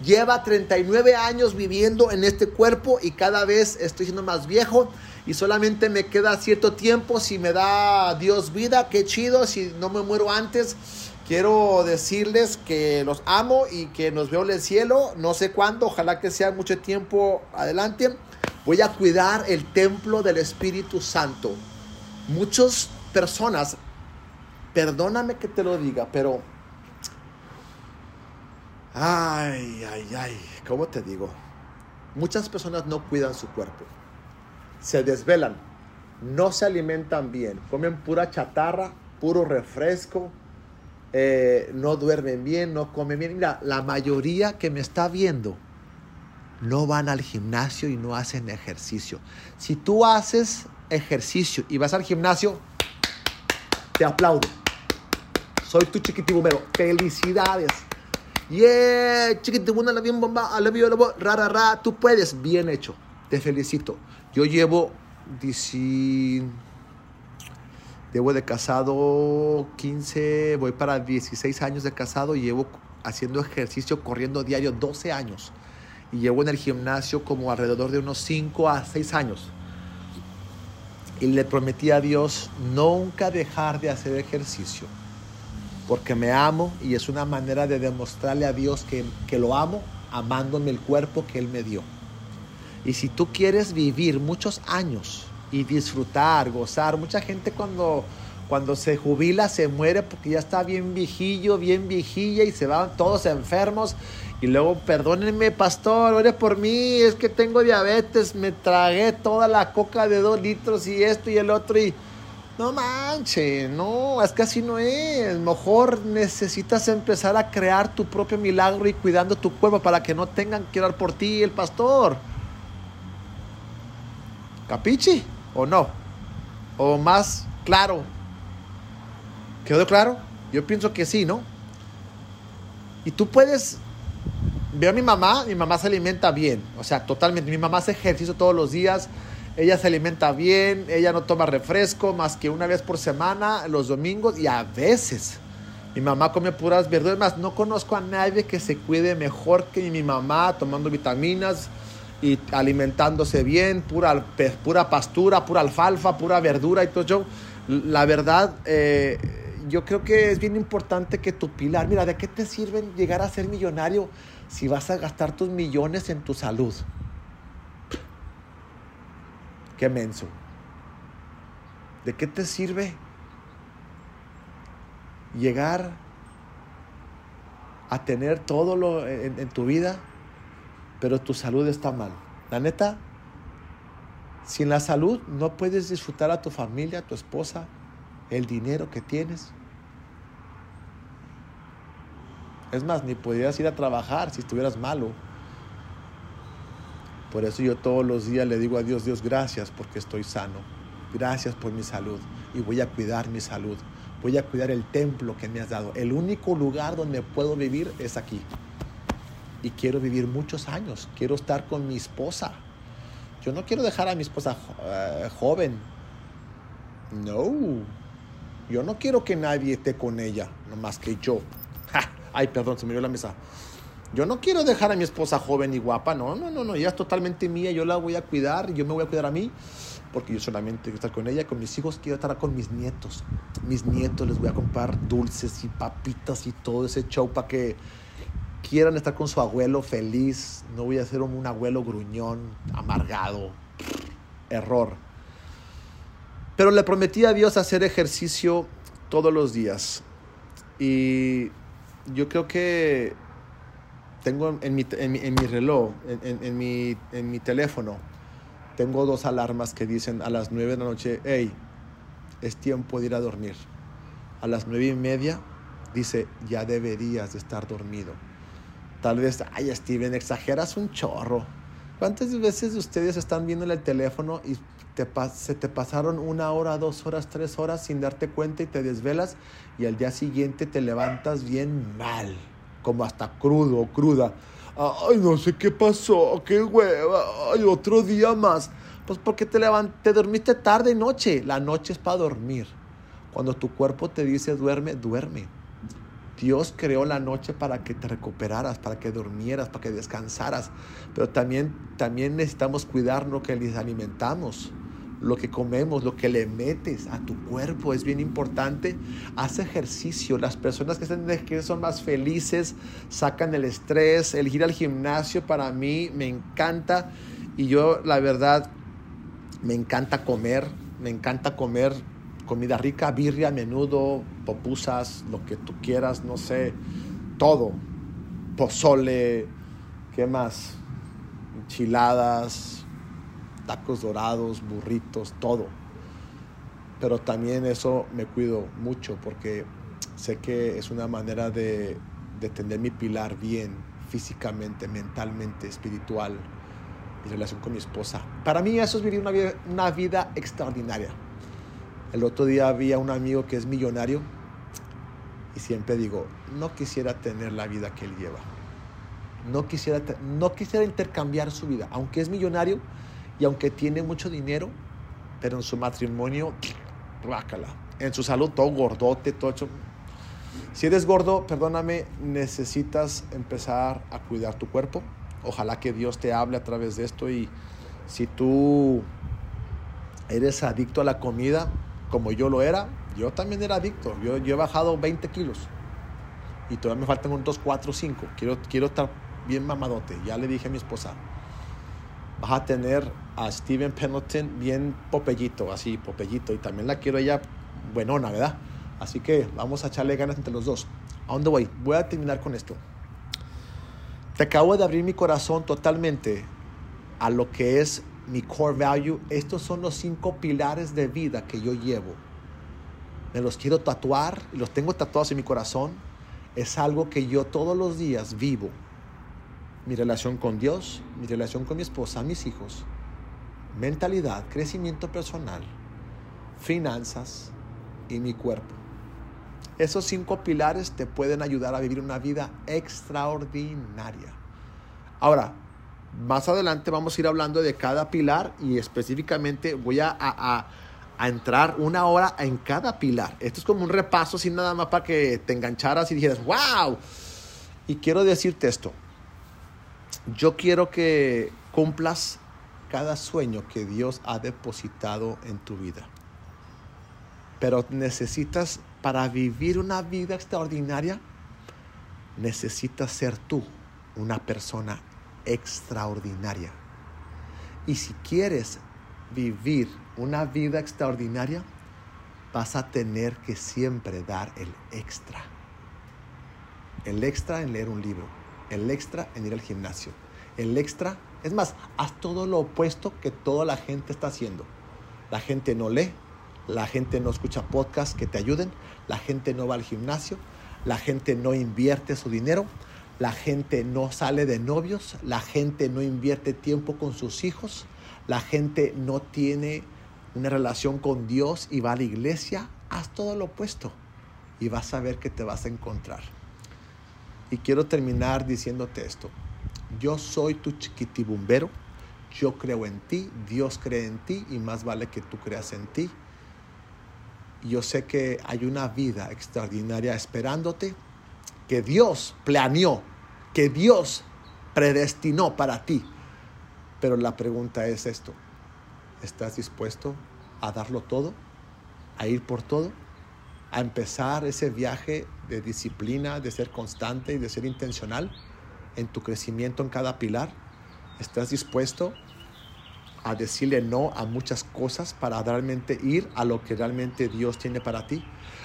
lleva 39 años viviendo en este cuerpo y cada vez estoy siendo más viejo y solamente me queda cierto tiempo si me da Dios vida, qué chido, si no me muero antes. Quiero decirles que los amo y que nos veo en el cielo, no sé cuándo, ojalá que sea mucho tiempo adelante. Voy a cuidar el templo del Espíritu Santo. Muchos personas, perdóname que te lo diga, pero... Ay, ay, ay, ¿cómo te digo? Muchas personas no cuidan su cuerpo. Se desvelan, no se alimentan bien, comen pura chatarra, puro refresco, eh, no duermen bien, no comen bien. Mira, la mayoría que me está viendo no van al gimnasio y no hacen ejercicio. Si tú haces ejercicio y vas al gimnasio, te aplaudo. Soy tu chiquitibumero. Felicidades. Yeah, chiquitibuna, la bien bomba, la ra, ra, ra. Tú puedes. Bien hecho. Te felicito. Yo llevo, debo de casado 15, voy para 16 años de casado y llevo haciendo ejercicio, corriendo diario 12 años. Y llevo en el gimnasio como alrededor de unos 5 a 6 años y le prometí a Dios nunca dejar de hacer ejercicio. porque me amo y es una manera de demostrarle a Dios que, que lo amo, amándome el cuerpo que Él me dio. Y si tú quieres vivir muchos años y disfrutar, gozar, mucha gente cuando, cuando se jubila se muere porque ya está bien viejillo, bien viejilla y se van todos enfermos. Y luego, perdónenme, pastor, ore por mí, es que tengo diabetes, me tragué toda la coca de dos litros y esto y el otro y... No manches, no, es que así no es. Mejor necesitas empezar a crear tu propio milagro y cuidando tu cuerpo para que no tengan que orar por ti el pastor. ¿Capichi? ¿O no? ¿O más claro? ¿Quedó claro? Yo pienso que sí, ¿no? Y tú puedes... Veo a mi mamá, mi mamá se alimenta bien, o sea, totalmente. Mi mamá hace ejercicio todos los días, ella se alimenta bien, ella no toma refresco más que una vez por semana, los domingos y a veces. Mi mamá come puras verduras, más no conozco a nadie que se cuide mejor que mi mamá, tomando vitaminas, y alimentándose bien, pura, pura pastura, pura alfalfa, pura verdura y todo eso. La verdad, eh, yo creo que es bien importante que tu pilar, mira, ¿de qué te sirven llegar a ser millonario si vas a gastar tus millones en tu salud? Qué menso. ¿De qué te sirve llegar a tener todo lo en, en tu vida pero tu salud está mal. La neta, sin la salud no puedes disfrutar a tu familia, a tu esposa, el dinero que tienes. Es más, ni podrías ir a trabajar si estuvieras malo. Por eso yo todos los días le digo a Dios, Dios, gracias porque estoy sano. Gracias por mi salud. Y voy a cuidar mi salud. Voy a cuidar el templo que me has dado. El único lugar donde puedo vivir es aquí y quiero vivir muchos años, quiero estar con mi esposa. Yo no quiero dejar a mi esposa uh, joven. No. Yo no quiero que nadie esté con ella, no más que yo. Ay, perdón, se me dio la mesa. Yo no quiero dejar a mi esposa joven y guapa, no, no, no, no, ella es totalmente mía, yo la voy a cuidar, yo me voy a cuidar a mí, porque yo solamente quiero estar con ella, con mis hijos, quiero estar con mis nietos. Mis nietos les voy a comprar dulces y papitas y todo ese show para que quieran estar con su abuelo feliz, no voy a ser un abuelo gruñón, amargado, error. Pero le prometí a Dios hacer ejercicio todos los días. Y yo creo que tengo en mi, en mi, en mi reloj, en, en, mi, en mi teléfono, tengo dos alarmas que dicen a las nueve de la noche, hey, es tiempo de ir a dormir. A las nueve y media dice, ya deberías de estar dormido. Tal vez, ay Steven, exageras un chorro. ¿Cuántas veces ustedes están viendo en el teléfono y se te pasaron una hora, dos horas, tres horas sin darte cuenta y te desvelas y al día siguiente te levantas bien mal, como hasta crudo o cruda? Ay, no sé qué pasó, qué hueva, ay, otro día más. Pues porque te, te dormiste tarde y noche. La noche es para dormir. Cuando tu cuerpo te dice duerme, duerme. Dios creó la noche para que te recuperaras, para que durmieras, para que descansaras. Pero también, también necesitamos cuidar lo que les alimentamos, lo que comemos, lo que le metes a tu cuerpo. Es bien importante. Haz ejercicio. Las personas que están ejercicio son más felices, sacan el estrés. El ir al gimnasio para mí me encanta. Y yo, la verdad, me encanta comer. Me encanta comer comida rica, birria, menudo, popusas, lo que tú quieras, no sé, todo. Pozole, ¿qué más? Enchiladas, tacos dorados, burritos, todo. Pero también eso me cuido mucho porque sé que es una manera de, de tener mi pilar bien físicamente, mentalmente, espiritual, mi relación con mi esposa. Para mí eso es vivir una vida, una vida extraordinaria. El otro día había un amigo que es millonario y siempre digo, no quisiera tener la vida que él lleva. No quisiera, no quisiera intercambiar su vida, aunque es millonario y aunque tiene mucho dinero, pero en su matrimonio, rácala. En su salud, todo gordote, todo hecho. Si eres gordo, perdóname, necesitas empezar a cuidar tu cuerpo. Ojalá que Dios te hable a través de esto y si tú eres adicto a la comida, como yo lo era, yo también era adicto. Yo, yo he bajado 20 kilos. y todavía me faltan unos 4 o 5. Quiero, quiero estar bien mamadote. Ya le dije a mi esposa, vas a tener a Steven Pendleton bien popellito, así, popellito. Y también la quiero ella buenona, ¿verdad? Así que vamos a echarle ganas entre los dos. ¿A dónde voy? Voy a terminar con esto. Te acabo de abrir mi corazón totalmente a lo que es mi core value. Estos son los cinco pilares de vida que yo llevo. Me los quiero tatuar y los tengo tatuados en mi corazón. Es algo que yo todos los días vivo. Mi relación con Dios, mi relación con mi esposa, mis hijos, mentalidad, crecimiento personal, finanzas y mi cuerpo. Esos cinco pilares te pueden ayudar a vivir una vida extraordinaria. Ahora, más adelante vamos a ir hablando de cada pilar y específicamente voy a, entrar una hora en cada pilar. Esto es como un repaso sin nada más para que te engancharas y dijeras, wow. Y quiero decirte esto. Yo quiero que cumplas cada sueño que Dios ha depositado en tu vida. Pero necesitas, para vivir una vida extraordinaria, necesitas ser tú una persona extraordinaria. Y si quieres vivir una vida extraordinaria, vas a tener que siempre dar el extra. El extra en leer un libro, el extra en ir al gimnasio, el extra, es más, haz todo lo opuesto que toda la gente está haciendo. La gente no lee, la gente no escucha podcasts que te ayuden, la gente no va al gimnasio, la gente no invierte su dinero, la gente no sale de novios, la gente no invierte tiempo con sus hijos, la gente no tiene una relación con Dios y va a la iglesia, haz todo lo opuesto y vas a ver que te vas a encontrar. Y quiero terminar diciéndote esto. Yo soy tu chiquitibumbero, yo creo en ti, Dios cree en ti y más vale que tú creas en ti. Yo sé que hay una vida extraordinaria esperándote, que Dios planeó que Dios predestinó para ti. Pero la pregunta es esto, ¿estás dispuesto a darlo todo? ¿A ir por todo? ¿A empezar ese viaje de disciplina, de ser constante y de ser intencional en tu crecimiento en cada pilar? ¿Estás dispuesto a decirle no a muchas cosas para realmente ir a lo que realmente Dios tiene para ti?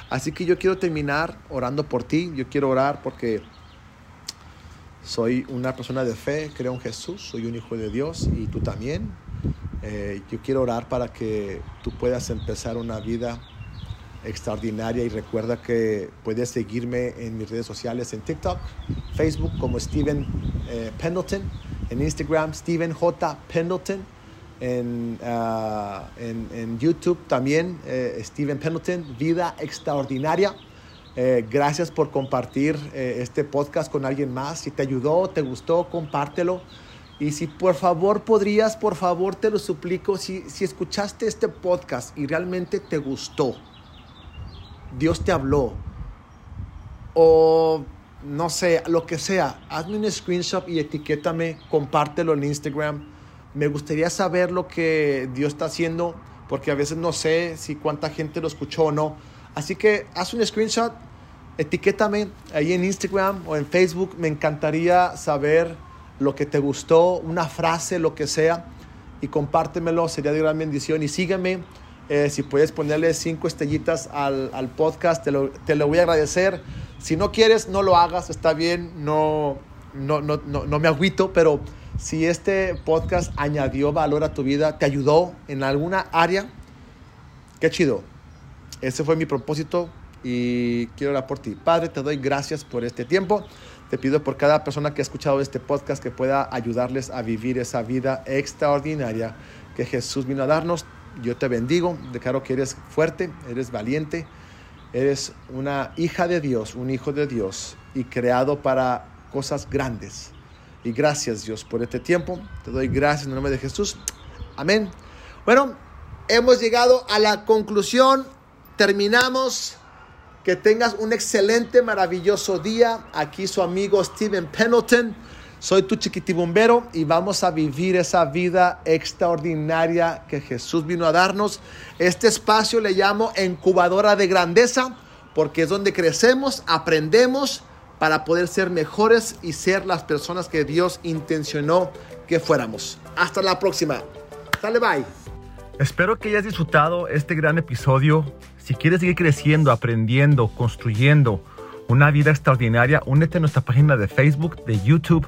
Así que yo quiero terminar orando por ti, yo quiero orar porque soy una persona de fe, creo en Jesús, soy un hijo de Dios y tú también. Eh, yo quiero orar para que tú puedas empezar una vida extraordinaria y recuerda que puedes seguirme en mis redes sociales en TikTok, Facebook como Steven eh, Pendleton, en Instagram Steven J. Pendleton, en, ah, en, YouTube también eh, Steven Pendleton, Vida Extraordinaria. Eh, gracias por compartir este podcast con alguien más. Si te ayudó, te gustó, compártelo. Y si por favor podrías, por favor te lo suplico, si, si escuchaste este podcast y realmente te gustó, Dios te habló, o no sé, lo que sea, hazme un screenshot y etiquétame, compártelo en Instagram. Me gustaría saber lo que Dios está haciendo, porque a veces no sé si cuánta gente lo escuchó o no. Así que haz un screenshot, etiquétame ahí en Instagram o en Facebook. Me encantaría saber lo que te gustó, una frase, lo que sea, y compártemelo, sería de gran bendición. Y sígueme, eh, si puedes ponerle cinco estrellitas al, al podcast, te lo, te lo, voy a agradecer. Si no quieres, no lo hagas, está bien, no, no, no, no, no me agüito, pero si este podcast añadió valor a tu vida, te ayudó en alguna área, qué chido. Ese fue mi propósito y quiero orar por ti. Padre, te doy gracias por este tiempo. Te pido por cada persona que ha escuchado este podcast que pueda ayudarles a vivir esa vida extraordinaria que Jesús vino a darnos. Yo te bendigo, declaro que eres fuerte, eres valiente, eres una hija de Dios, un hijo de Dios y creado para cosas grandes. Y gracias Dios por este tiempo. Te doy gracias en el nombre de Jesús. Amén. Bueno, hemos llegado a la conclusión. Terminamos. Que tengas un excelente, maravilloso día. Aquí su amigo Steven Pendleton. Soy tu chiquitibombero y vamos a vivir esa vida extraordinaria que Jesús vino a darnos. Este espacio le llamo incubadora de grandeza porque es donde crecemos, aprendemos, para poder ser mejores y ser las personas que Dios intencionó que fuéramos. Hasta la próxima. Dale, bye. Espero que hayas disfrutado este gran episodio. Si quieres seguir creciendo, aprendiendo, construyendo una vida extraordinaria, únete a nuestra página de Facebook, de YouTube.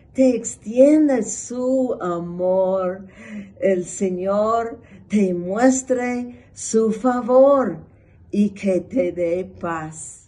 te extiende su amor. El Señor te muestre su favor y que te dé paz.